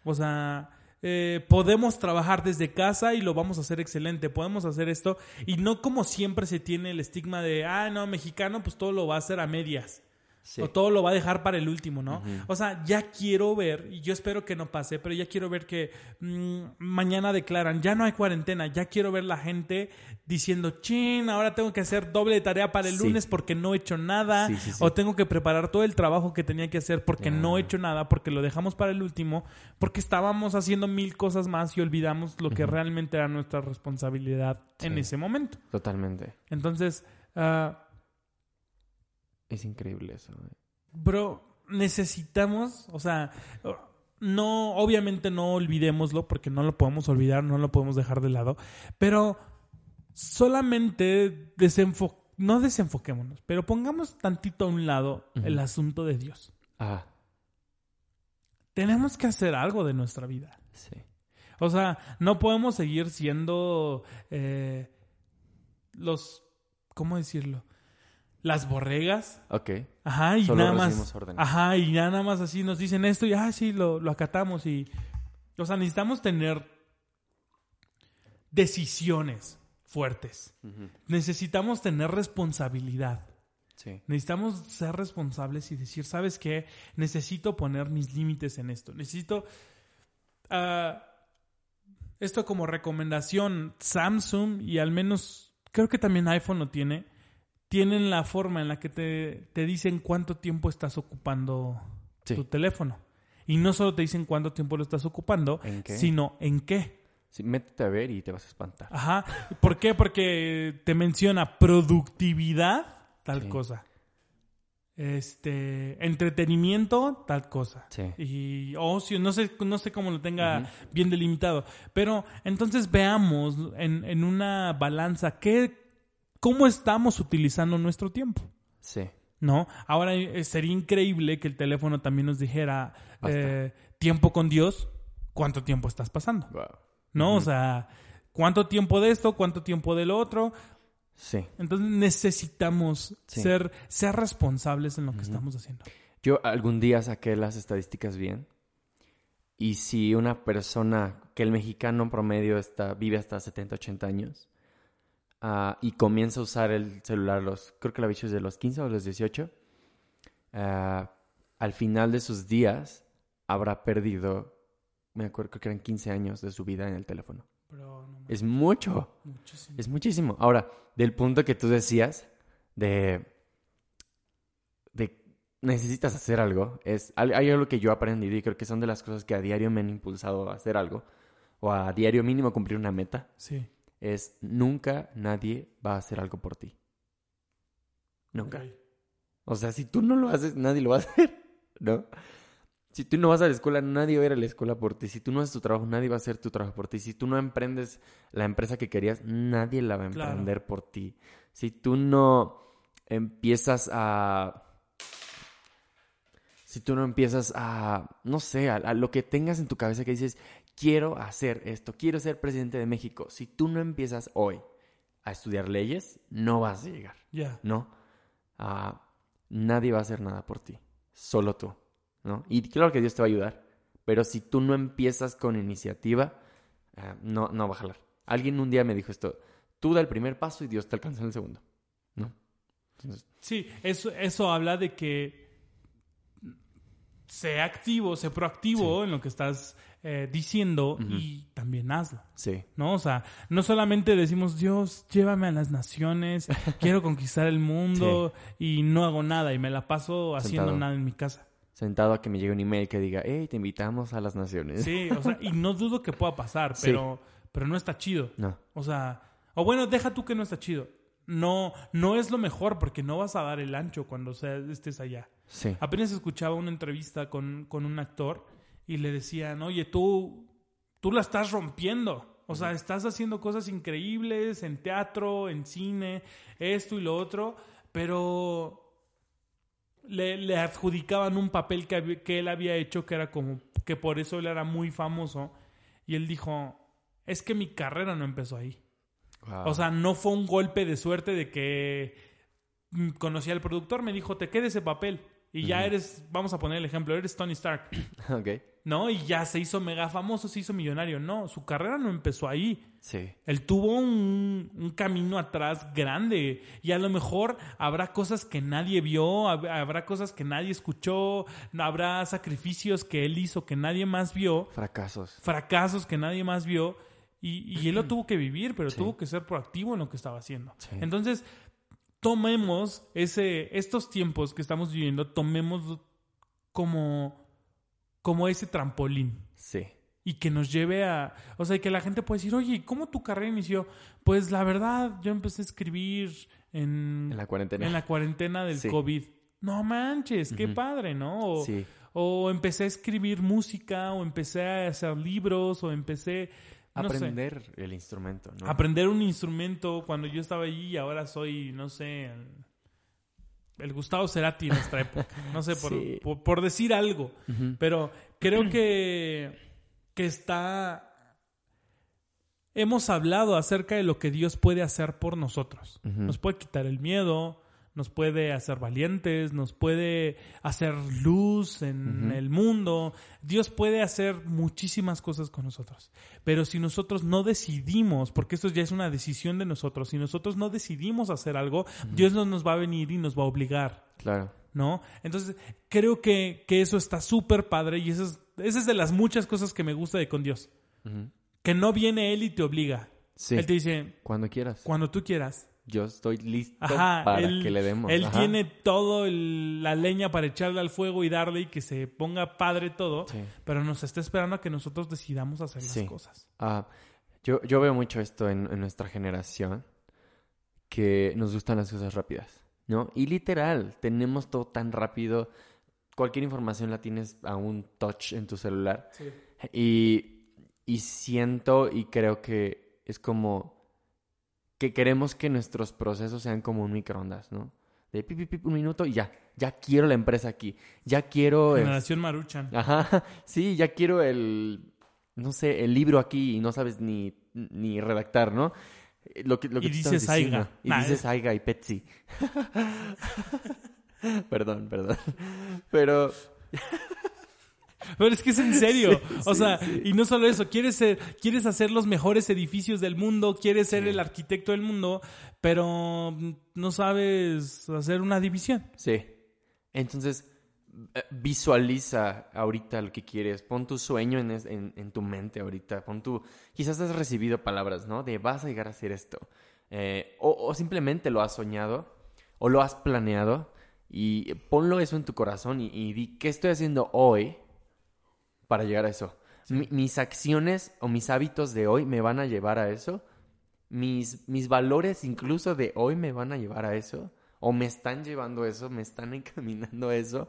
O sea, eh, podemos trabajar desde casa y lo vamos a hacer excelente. Podemos hacer esto y no como siempre se tiene el estigma de, ah, no, mexicano, pues todo lo va a hacer a medias. Sí. O todo lo va a dejar para el último, ¿no? O sea, ya quiero ver, y yo espero que no pase, pero ya quiero ver que mm, mañana declaran, ya no hay cuarentena, ya quiero ver la gente diciendo, chin, ahora tengo que hacer doble tarea para el Sí. lunes porque no he hecho nada, Sí, o tengo que preparar todo el trabajo que tenía que hacer porque no he hecho nada, porque lo dejamos para el último, porque estábamos haciendo mil cosas más y olvidamos lo que realmente era nuestra responsabilidad en ese momento. Totalmente. Entonces, ah, Es increíble eso. güey. Bro, necesitamos, o sea, no, obviamente no olvidémoslo porque no lo podemos olvidar, no lo podemos dejar de lado, pero solamente desenfo no desenfoquémonos, pero pongamos tantito a un lado el asunto de Dios. Ah, Tenemos que hacer algo de nuestra vida. sí. O sea, no podemos seguir siendo eh, los, ¿cómo decirlo? Las borregas. Ok. Ajá, y Solo nada más. órdenes. Ajá, y ya nada más así nos dicen esto y ah, sí, lo, lo acatamos. Y, o sea, necesitamos tener decisiones fuertes. Necesitamos tener responsabilidad. Sí. Necesitamos ser responsables y decir, ¿sabes qué? Necesito poner mis límites en esto. Necesito... ah, esto como recomendación, Samsung y al menos creo que también iPhone lo tiene, tienen la forma en la que te, te dicen cuánto tiempo estás ocupando Sí. tu teléfono. Y no solo te dicen cuánto tiempo lo estás ocupando, sino en qué. Sí, métete a ver y te vas a espantar. Ajá. ¿Por qué? Porque te menciona productividad, tal Sí. cosa. Este, entretenimiento, tal cosa. Sí. Y ocio, no sé, no sé cómo lo tenga bien delimitado. Pero entonces veamos en, en una balanza qué, cómo estamos utilizando nuestro tiempo. Sí. ¿No? Ahora eh, sería increíble que el teléfono también nos dijera eh, tiempo con Dios, cuánto tiempo estás pasando. Wow. ¿no? O sea, ¿cuánto tiempo de esto? ¿Cuánto tiempo del otro? Sí. Entonces necesitamos Sí. ser, ser responsables en lo que estamos haciendo. Yo algún día saqué las estadísticas bien. Y si una persona, que el mexicano promedio está, vive hasta 70, 80 años, ah, y comienza a usar el celular, los, creo que la bicho es de los 15 o los 18, ah, al final de sus días habrá perdido, me acuerdo creo que eran 15 años de su vida en el teléfono. Pero no Es mucho. muchísimo. Es muchísimo. Ahora, del punto que tú decías de, de necesitas hacer algo, es, hay hay algo que yo he aprendido y creo que son de las cosas que a diario me han impulsado a hacer algo, o a diario mínimo cumplir una meta, Sí. Es nunca nadie va a hacer algo por ti. Nunca. O sea, si tú no lo haces, nadie lo va a hacer, ¿no? Si tú no vas a la escuela, nadie va a ir a la escuela por ti. Si tú no haces tu trabajo, nadie va a hacer tu trabajo por ti. Si tú no emprendes la empresa que querías, nadie la va a Claro. emprender por ti. Si tú no empiezas a... Si tú no empiezas a, no sé, a, a lo que tengas en tu cabeza que dices, quiero hacer esto, quiero ser presidente de México. Si tú no empiezas hoy a estudiar leyes, no vas a llegar. Ya. ¿no? Ah, nadie va a hacer nada por ti, solo tú, ¿no? Y claro que Dios te va a ayudar, pero si tú no empiezas con iniciativa, ah, no, no va a jalar. Alguien un día me dijo esto, tú da el primer paso y Dios te alcanza en el segundo, ¿no? Entonces, Sí, eso, eso habla de que sé activo, sé proactivo en lo que estás eh, diciendo y también hazlo. sí, ¿no? O sea, no solamente decimos, Dios, llévame a las naciones, quiero conquistar el mundo y no hago nada y me la paso haciendo Sentado. nada en mi casa. sentado a que me llegue un email que diga, hey, te invitamos a las naciones. Sí, o sea, y no dudo que pueda pasar, Sí. pero, pero no está chido. No, O sea, o bueno, deja tú que no está chido. No, no es lo mejor porque no vas a dar el ancho cuando sea- estés allá. Sí, Apenas escuchaba una entrevista con, con un actor y le decían, oye, tú, tú la estás rompiendo. O sea, estás haciendo cosas increíbles en teatro, en cine, esto y lo otro, pero le, le adjudicaban un papel que, que él había hecho que era como que por eso él era muy famoso. Y él dijo, es que mi carrera no empezó ahí. Wow. O sea, no fue un golpe de suerte de que mm, conocí al productor, me dijo, te queda ese papel. Y ya eres, vamos a poner el ejemplo, eres Tony Stark, ok, ¿no? Y ya se hizo mega famoso, se hizo millonario. No, su carrera no empezó ahí. sí, Él tuvo un, un camino atrás grande y a lo mejor habrá cosas que nadie vio, hab- habrá cosas que nadie escuchó, habrá sacrificios que él hizo que nadie más vio, fracasos. fracasos que nadie más vio y, y él lo tuvo que vivir, pero Sí. tuvo que ser proactivo en lo que estaba haciendo. Sí. Entonces, tomemos ese, estos tiempos que estamos viviendo, tomemos como, como ese trampolín Sí, y que nos lleve a, o sea, que la gente puede decir, oye, ¿cómo tu carrera inició? Pues la verdad, yo empecé a escribir en, en la cuarentena. en la cuarentena del Sí. COVID. No manches, qué padre, ¿no? O, Sí, o empecé a escribir música, o empecé a hacer libros, o empecé no sé, aprender el instrumento, ¿no? aprender un instrumento cuando yo estaba allí y ahora soy, no sé, el, el Gustavo Cerati en nuestra época. No sé, por, Sí. por, por decir algo. Pero creo que, que está hemos hablado acerca de lo que Dios puede hacer por nosotros. Nos puede quitar el miedo, nos puede hacer valientes, nos puede hacer luz en el mundo. Dios puede hacer muchísimas cosas con nosotros. Pero si nosotros no decidimos, porque esto ya es una decisión de nosotros, si nosotros no decidimos hacer algo, Dios no nos va a venir y nos va a obligar. Claro. ¿no? Entonces, creo que, que eso está súper padre y eso es, esa es de las muchas cosas que me gusta de con Dios. Que no viene Él y te obliga. Sí. Él te dice, Cuando quieras. cuando tú quieras. Yo estoy listo Ajá, para él, que le demos. Él Ajá. tiene todo el- la leña para echarle al fuego y darle y que se ponga padre todo, Sí. pero nos está esperando a que nosotros decidamos hacer Sí. las cosas. Ah, yo, yo veo mucho esto en, en nuestra generación, que nos gustan las cosas rápidas, ¿no? Y literal, tenemos todo tan rápido, cualquier información la tienes a un touch en tu celular. Y, y siento y creo que es como que queremos que nuestros procesos sean como un microondas, ¿no? De pip, pip, pip, un minuto y ya, ya quiero la empresa aquí, ya quiero... el- Generación Maruchan. Ajá, sí, ya quiero el, no sé, el libro aquí y no sabes ni, ni redactar, ¿no? Eh, Lo que, lo que Y dices Aiga. diciendo. Y Nah, dices es- Aiga y Pepsi. perdón, perdón. Pero, Pero es que es en serio. o sea, sí. y no solo eso, quieres ser, quieres hacer los mejores edificios del mundo, quieres ser el arquitecto del mundo, pero no sabes hacer una división. sí. Entonces, eh, visualiza ahorita lo que quieres. Pon tu sueño en, en, en tu mente ahorita. Pon tu... Quizás has recibido palabras, ¿no? De vas a llegar a hacer esto. Eh, o, o simplemente lo has soñado o lo has planeado y ponlo eso en tu corazón y, y di, ¿qué estoy haciendo hoy para llegar a eso? Mi- mis acciones o mis hábitos de hoy me van a llevar a eso. Mis, mis valores incluso de hoy me van a llevar a eso. O me están llevando a eso, me están encaminando a eso.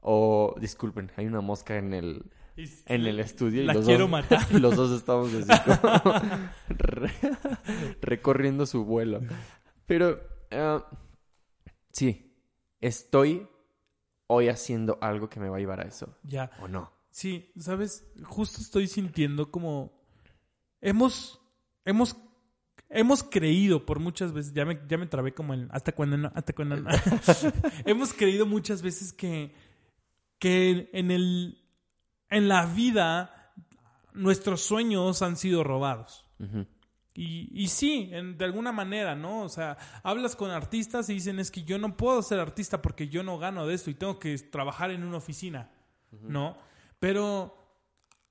O, disculpen, hay una mosca en el, en el estudio. y La los quiero dos- matar. y los dos estamos así como re- recorriendo su vuelo. Pero, ah, sí, estoy hoy haciendo algo que me va a llevar a eso. Ya. ¿O no? Sí, sabes, justo estoy sintiendo como hemos hemos hemos creído por muchas veces, ya me, ya me trabé como el hasta cuando no, hasta cuando no. hemos creído muchas veces que que en el en la vida nuestros sueños han sido robados. Y, y sí, en- de alguna manera, ¿no? O sea, hablas con artistas y dicen es que yo no puedo ser artista porque yo no gano de esto y tengo que trabajar en una oficina, ¿no? Pero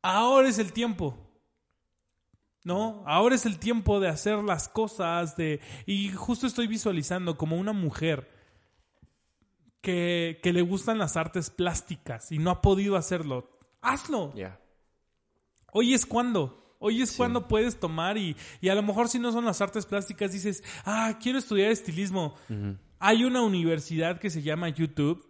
ahora es el tiempo, ¿no? Ahora es el tiempo de hacer las cosas, de... Y justo estoy visualizando como una mujer que, que le gustan las artes plásticas y no ha podido hacerlo. Hazlo. Ya. Hoy es cuando. Hoy es Sí. cuando puedes tomar y, y a lo mejor si no son las artes plásticas dices, ah, quiero estudiar estilismo. Hay una universidad que se llama YouTube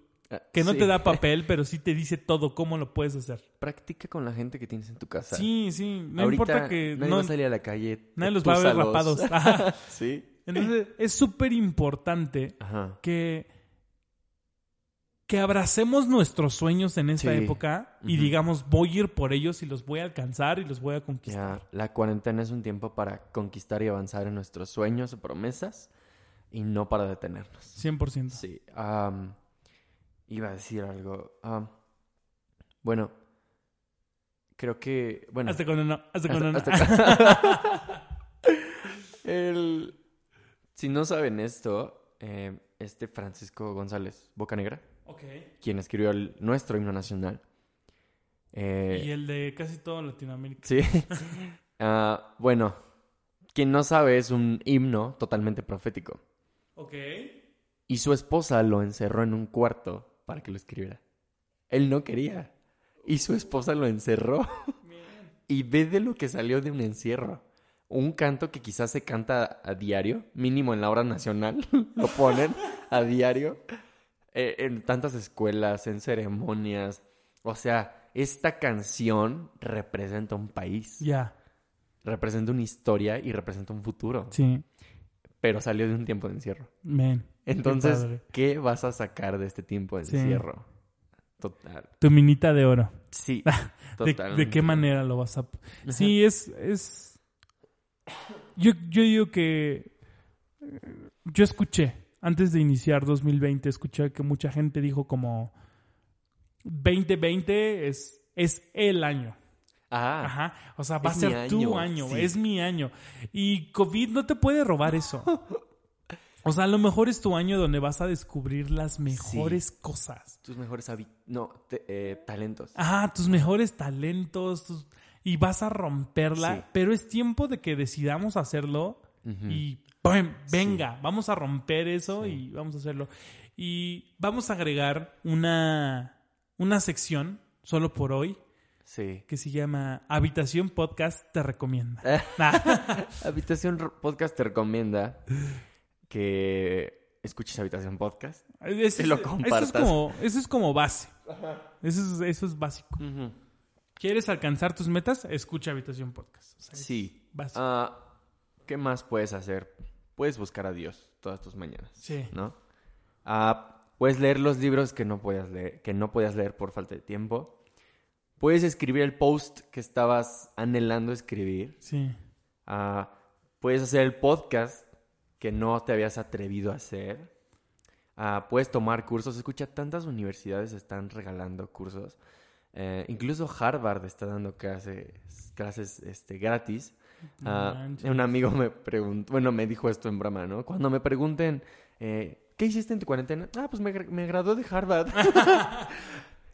que no sí. te da papel, pero sí te dice todo cómo lo puedes hacer. Practica con la gente que tienes en tu casa. Sí, sí, no Ahorita importa que nadie no, va a salir a la calle. nadie los va a ver rapados. Ajá. sí. Entonces es súper importante que, que abracemos nuestros sueños en esta Sí. época y digamos, voy a ir por ellos y los voy a alcanzar y los voy a conquistar. Ya, la cuarentena es un tiempo para conquistar y avanzar en nuestros sueños o promesas y no para detenernos. 100%. Sí. Iba a decir algo. am, bueno, creo que. Bueno, Hasta cuando no, hasta cuando no. hasta- El- si no saben esto, eh, este Francisco González Bocanegra, Ok. quien escribió el- nuestro himno nacional. eh, Y el de casi todo Latinoamérica. Sí. Ah, bueno, quien no sabe es un himno totalmente profético. Ok. Y su esposa lo encerró en un cuarto para que lo escribiera. Él no quería. Y su esposa lo encerró. Y ve de lo que salió de un encierro. Un canto que quizás se canta a diario, mínimo en la hora nacional, lo ponen a diario, eh, en tantas escuelas, en ceremonias. O sea, esta canción representa un país, Ya. representa una historia y representa un futuro. Sí. Pero salió de un tiempo de encierro. Men. Entonces. ¿qué vas a sacar de este tiempo de Sí. encierro? Total. Tu minita de oro. Sí, ¿De, de qué manera lo vas a...? Sí, es... es... yo, yo digo que yo escuché, antes de iniciar 2020, escuché que mucha gente dijo como 2020 es, es el año. Ah, Ajá. O sea, va a ser tu año, año, sí. es mi año. Y COVID no te puede robar eso. O sea, a lo mejor es tu año donde vas a descubrir las mejores cosas. tus mejores no, te- eh, talentos. Ajá, tus mejores talentos. tus- Y vas a romperla. Sí. Pero es tiempo de que decidamos hacerlo. Y ¡pum! venga, vamos a romper eso y vamos a hacerlo. Y vamos a agregar una, una sección solo por hoy Sí. que se llama Habitación Podcast te recomienda. Nah. Habitación Podcast te recomienda que escuches Habitación Podcast. Eso, lo eso compartas. es como, eso es como base. Eso es, eso es básico. ¿Quieres alcanzar tus metas? Escucha Habitación Podcast. O sea, es Sí. básico. Ah, ¿Qué más puedes hacer? Puedes buscar a Dios todas tus mañanas. Sí. ¿No? Ah, puedes leer los libros que no podías leer, que no podías leer por falta de tiempo. Puedes escribir el post que estabas anhelando escribir. Sí. Ah, puedes hacer el podcast que no te habías atrevido a hacer. Ah, puedes tomar cursos. Escucha, tantas universidades están regalando cursos. Eh, incluso Harvard está dando clases, clases este, gratis. Ah, un amigo me preguntó, bueno, me dijo esto en broma, ¿no? Cuando me pregunten, eh, ¿qué hiciste en tu cuarentena? Ah, pues me, me gradué de Harvard.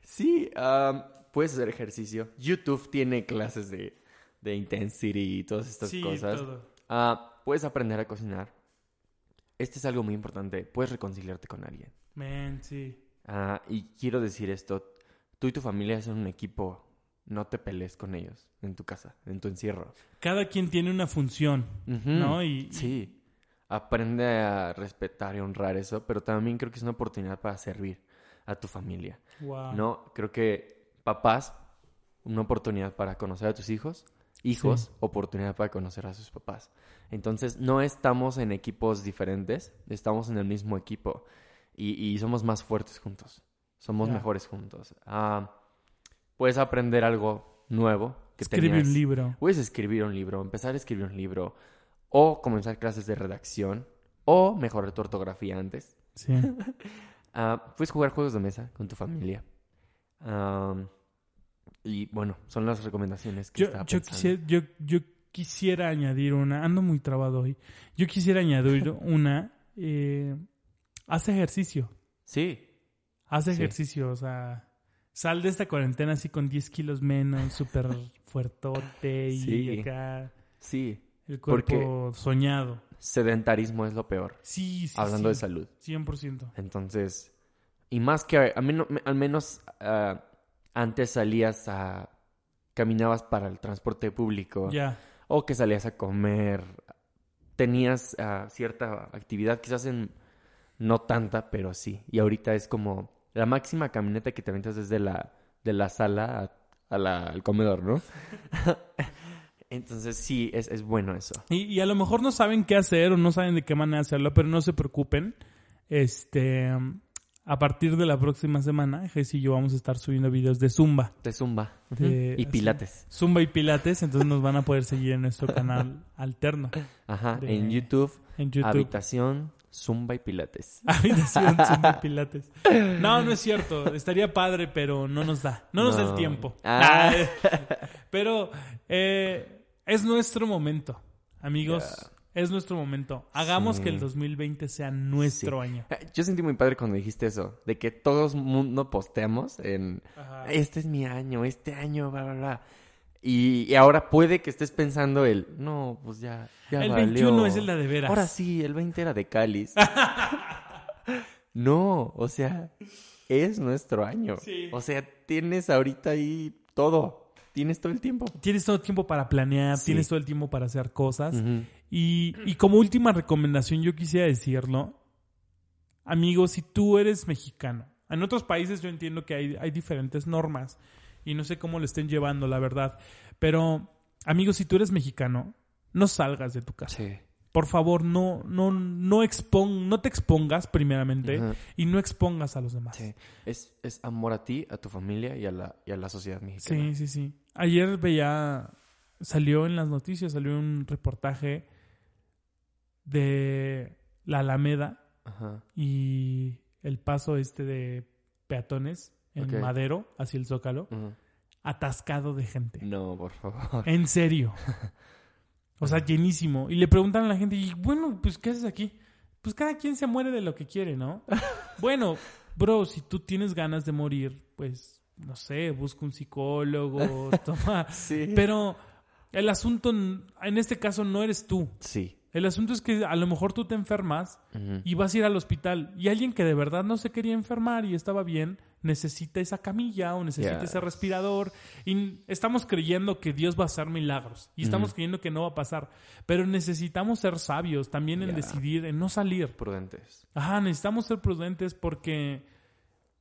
sí, ah, puedes hacer ejercicio. YouTube tiene clases de, de intensity y todas estas Sí, cosas. todo. Ah, puedes aprender a cocinar. Este es algo muy importante. Puedes reconciliarte con alguien. Man, sí. Ah, y quiero decir esto. Tú y tu familia son un equipo. No te pelees con ellos en tu casa, en tu encierro. Cada quien tiene una función. ¿no? Y- Sí. Aprende a respetar y honrar eso, pero también creo que es una oportunidad para servir a tu familia. wow. ¿No? Creo que papás, una oportunidad para conocer a tus hijos. Hijos, Sí. oportunidad para conocer a sus papás. Entonces, no estamos en equipos diferentes, estamos en el mismo equipo. Y, y somos más fuertes juntos. Somos mejores juntos. Ah, puedes aprender algo nuevo. Que tenías- un libro. Puedes escribir un libro, empezar a escribir un libro, o comenzar clases de redacción, o mejorar tu ortografía antes. Sí. Ah, puedes jugar juegos de mesa con tu familia. Am, y bueno, son las recomendaciones que Yo, estaba yo, pensando. quisiera, yo, yo quisiera añadir una, ando muy trabado hoy. Yo quisiera añadir una, eh, haz ejercicio, Sí, haz Sí. ejercicio, o sea, sal de esta cuarentena así con 10 kilos menos, súper fuertote y Sí. acá sí. el Porque- cuerpo soñado. Sedentarismo es lo peor, Sí, sí, hablando de salud. 100%. Entonces, y más que, a mí no- me- al menos ah, antes salías a, caminabas para el transporte público. Ya, o que salías a comer, tenías ah, cierta actividad, quizás en no tanta, pero sí. Y ahorita es como la máxima caminata que te aventas desde la, de la sala a, a la- al comedor, ¿no? Entonces sí, es, es bueno eso. Y, y a lo mejor no saben qué hacer o no saben de qué manera hacerlo, pero no se preocupen. Este, a partir de la próxima semana, Jess y yo vamos a estar subiendo videos de Zumba. De zumba. De- y pilates. Zumba y Pilates, entonces nos van a poder seguir en nuestro canal alterno Ajá, de- en YouTube, en YouTube. habitación, zumba y pilates. Habitación Zumba y Pilates. No, no es cierto. Estaría padre, pero no nos da. No nos da el tiempo. Ah. Pero eh, es nuestro momento, amigos. Es nuestro momento. Hagamos Sí. que el 2020 sea nuestro Sí. año. Yo sentí muy padre cuando dijiste eso, de que todos mundo posteamos en Ajá. este es mi año, este año, bla, bla, bla. Y, y ahora puede que estés pensando el, no, pues ya, ya el valió. 21 es el de, veras. Ahora sí, el 20 era de cáliz. no, o sea, es nuestro año. Sí. O sea, tienes ahorita ahí todo. Tienes todo el tiempo. Tienes todo el tiempo para planear, tienes todo el tiempo para hacer cosas. Ujú. Y, y como última recomendación, yo quisiera decirlo, amigos, si tú eres mexicano, en otros países yo entiendo que hay, hay diferentes normas y no sé cómo lo estén llevando, la verdad, pero amigos, si tú eres mexicano, no salgas de tu casa. Sí. Por favor, no, no, no, expon, no te expongas primeramente y no expongas a los demás. Sí. Es, es amor a ti, a tu familia y a la, y a la sociedad mexicana. Sí, sí, sí. Ayer veía, salió en las noticias, salió un reportaje de la Alameda Ajá. y el paso este de peatones en. Madero hacia el Zócalo, atascado de gente. No, por favor. En serio. O sea, llenísimo. Y le preguntan a la gente, y bueno, pues, ¿qué haces aquí? Pues cada quien se muere de lo que quiere, ¿no? bueno, bro, si tú tienes ganas de morir, pues, no sé, busca un psicólogo, toma. Sí. Pero el asunto, en este caso, no eres tú. Sí. El asunto es que a lo mejor tú te enfermas y vas a ir al hospital y alguien que de verdad no se quería enfermar y estaba bien necesita esa camilla o necesita Yes. ese respirador y estamos creyendo que Dios va a hacer milagros y estamos creyendo que no va a pasar, pero necesitamos ser sabios también en Yeah. decidir, en no salir. Prudentes. Ajá, necesitamos ser prudentes porque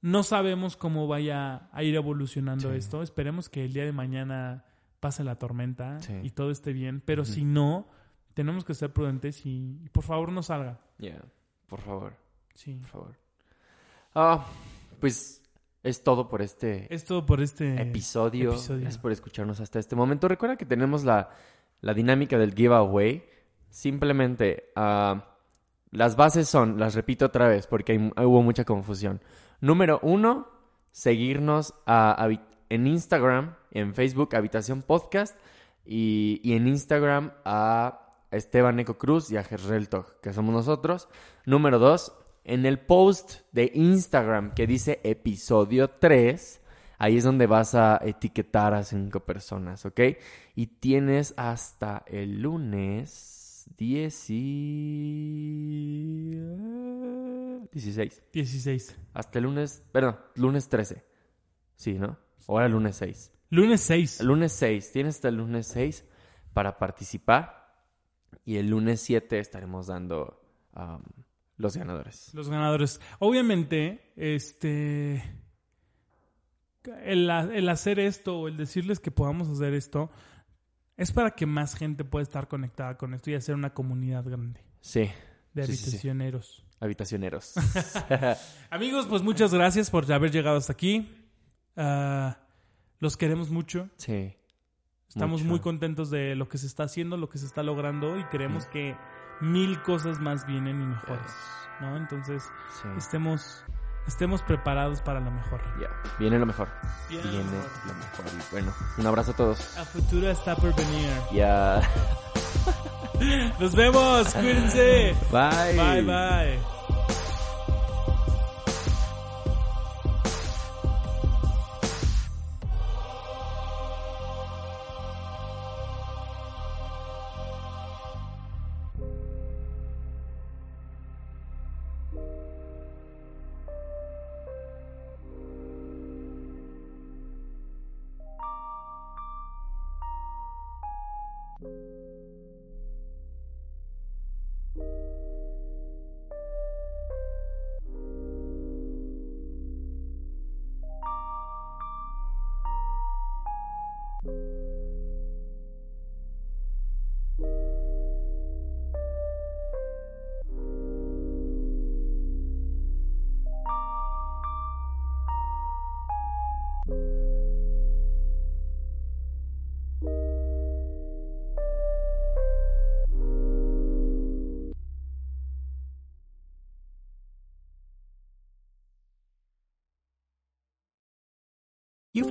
no sabemos cómo vaya a ir evolucionando Sí. esto. Esperemos que el día de mañana pase la tormenta Sí. y todo esté bien, pero si no, tenemos que ser prudentes y, y por favor no salga. Ya. Por favor. Sí. Por favor. Ah, pues es todo por este Es todo por este episodio. episodio. Gracias por escucharnos hasta este momento. Recuerda que tenemos la, la dinámica del giveaway. Simplemente, ah, las bases son, las repito otra vez porque hay- hubo mucha confusión. Número uno, seguirnos a habi- en Instagram, en Facebook, Habitación Podcast, y, y en Instagram a Esteban Eco Cruz y a Gerrel Tog, que somos nosotros. Número dos, en el post de Instagram que dice episodio 3, ahí es donde vas a etiquetar a cinco personas, ¿ok? Y tienes hasta el lunes 10 y... 16. 16. Hasta el lunes, perdón, lunes 13. Sí, ¿no? O era lunes 6. Lunes 6. El lunes 6, tienes hasta el lunes 6 para participar. Y el lunes 7 estaremos dando um, los ganadores. Los ganadores. Obviamente, este. El, ha- el hacer esto o el decirles que podamos hacer esto es para que más gente pueda estar conectada con esto y hacer una comunidad grande Sí, de Sí, sí, sí. habitacioneros. habitacioneros. Amigos, pues muchas gracias por haber llegado hasta aquí. Ah, los queremos mucho. sí, Estamos Mucho. muy contentos de lo que se está haciendo, lo que se está logrando y creemos que mil cosas más vienen y mejores, ¿no? Entonces, sí. estemos, estemos preparados para lo mejor. Ya, viene lo mejor. Viene Viene lo mejor. lo mejor. Y bueno, un abrazo a todos. A futuro está por venir. Ya. Nos vemos, cuídense. Bye. Bye, bye.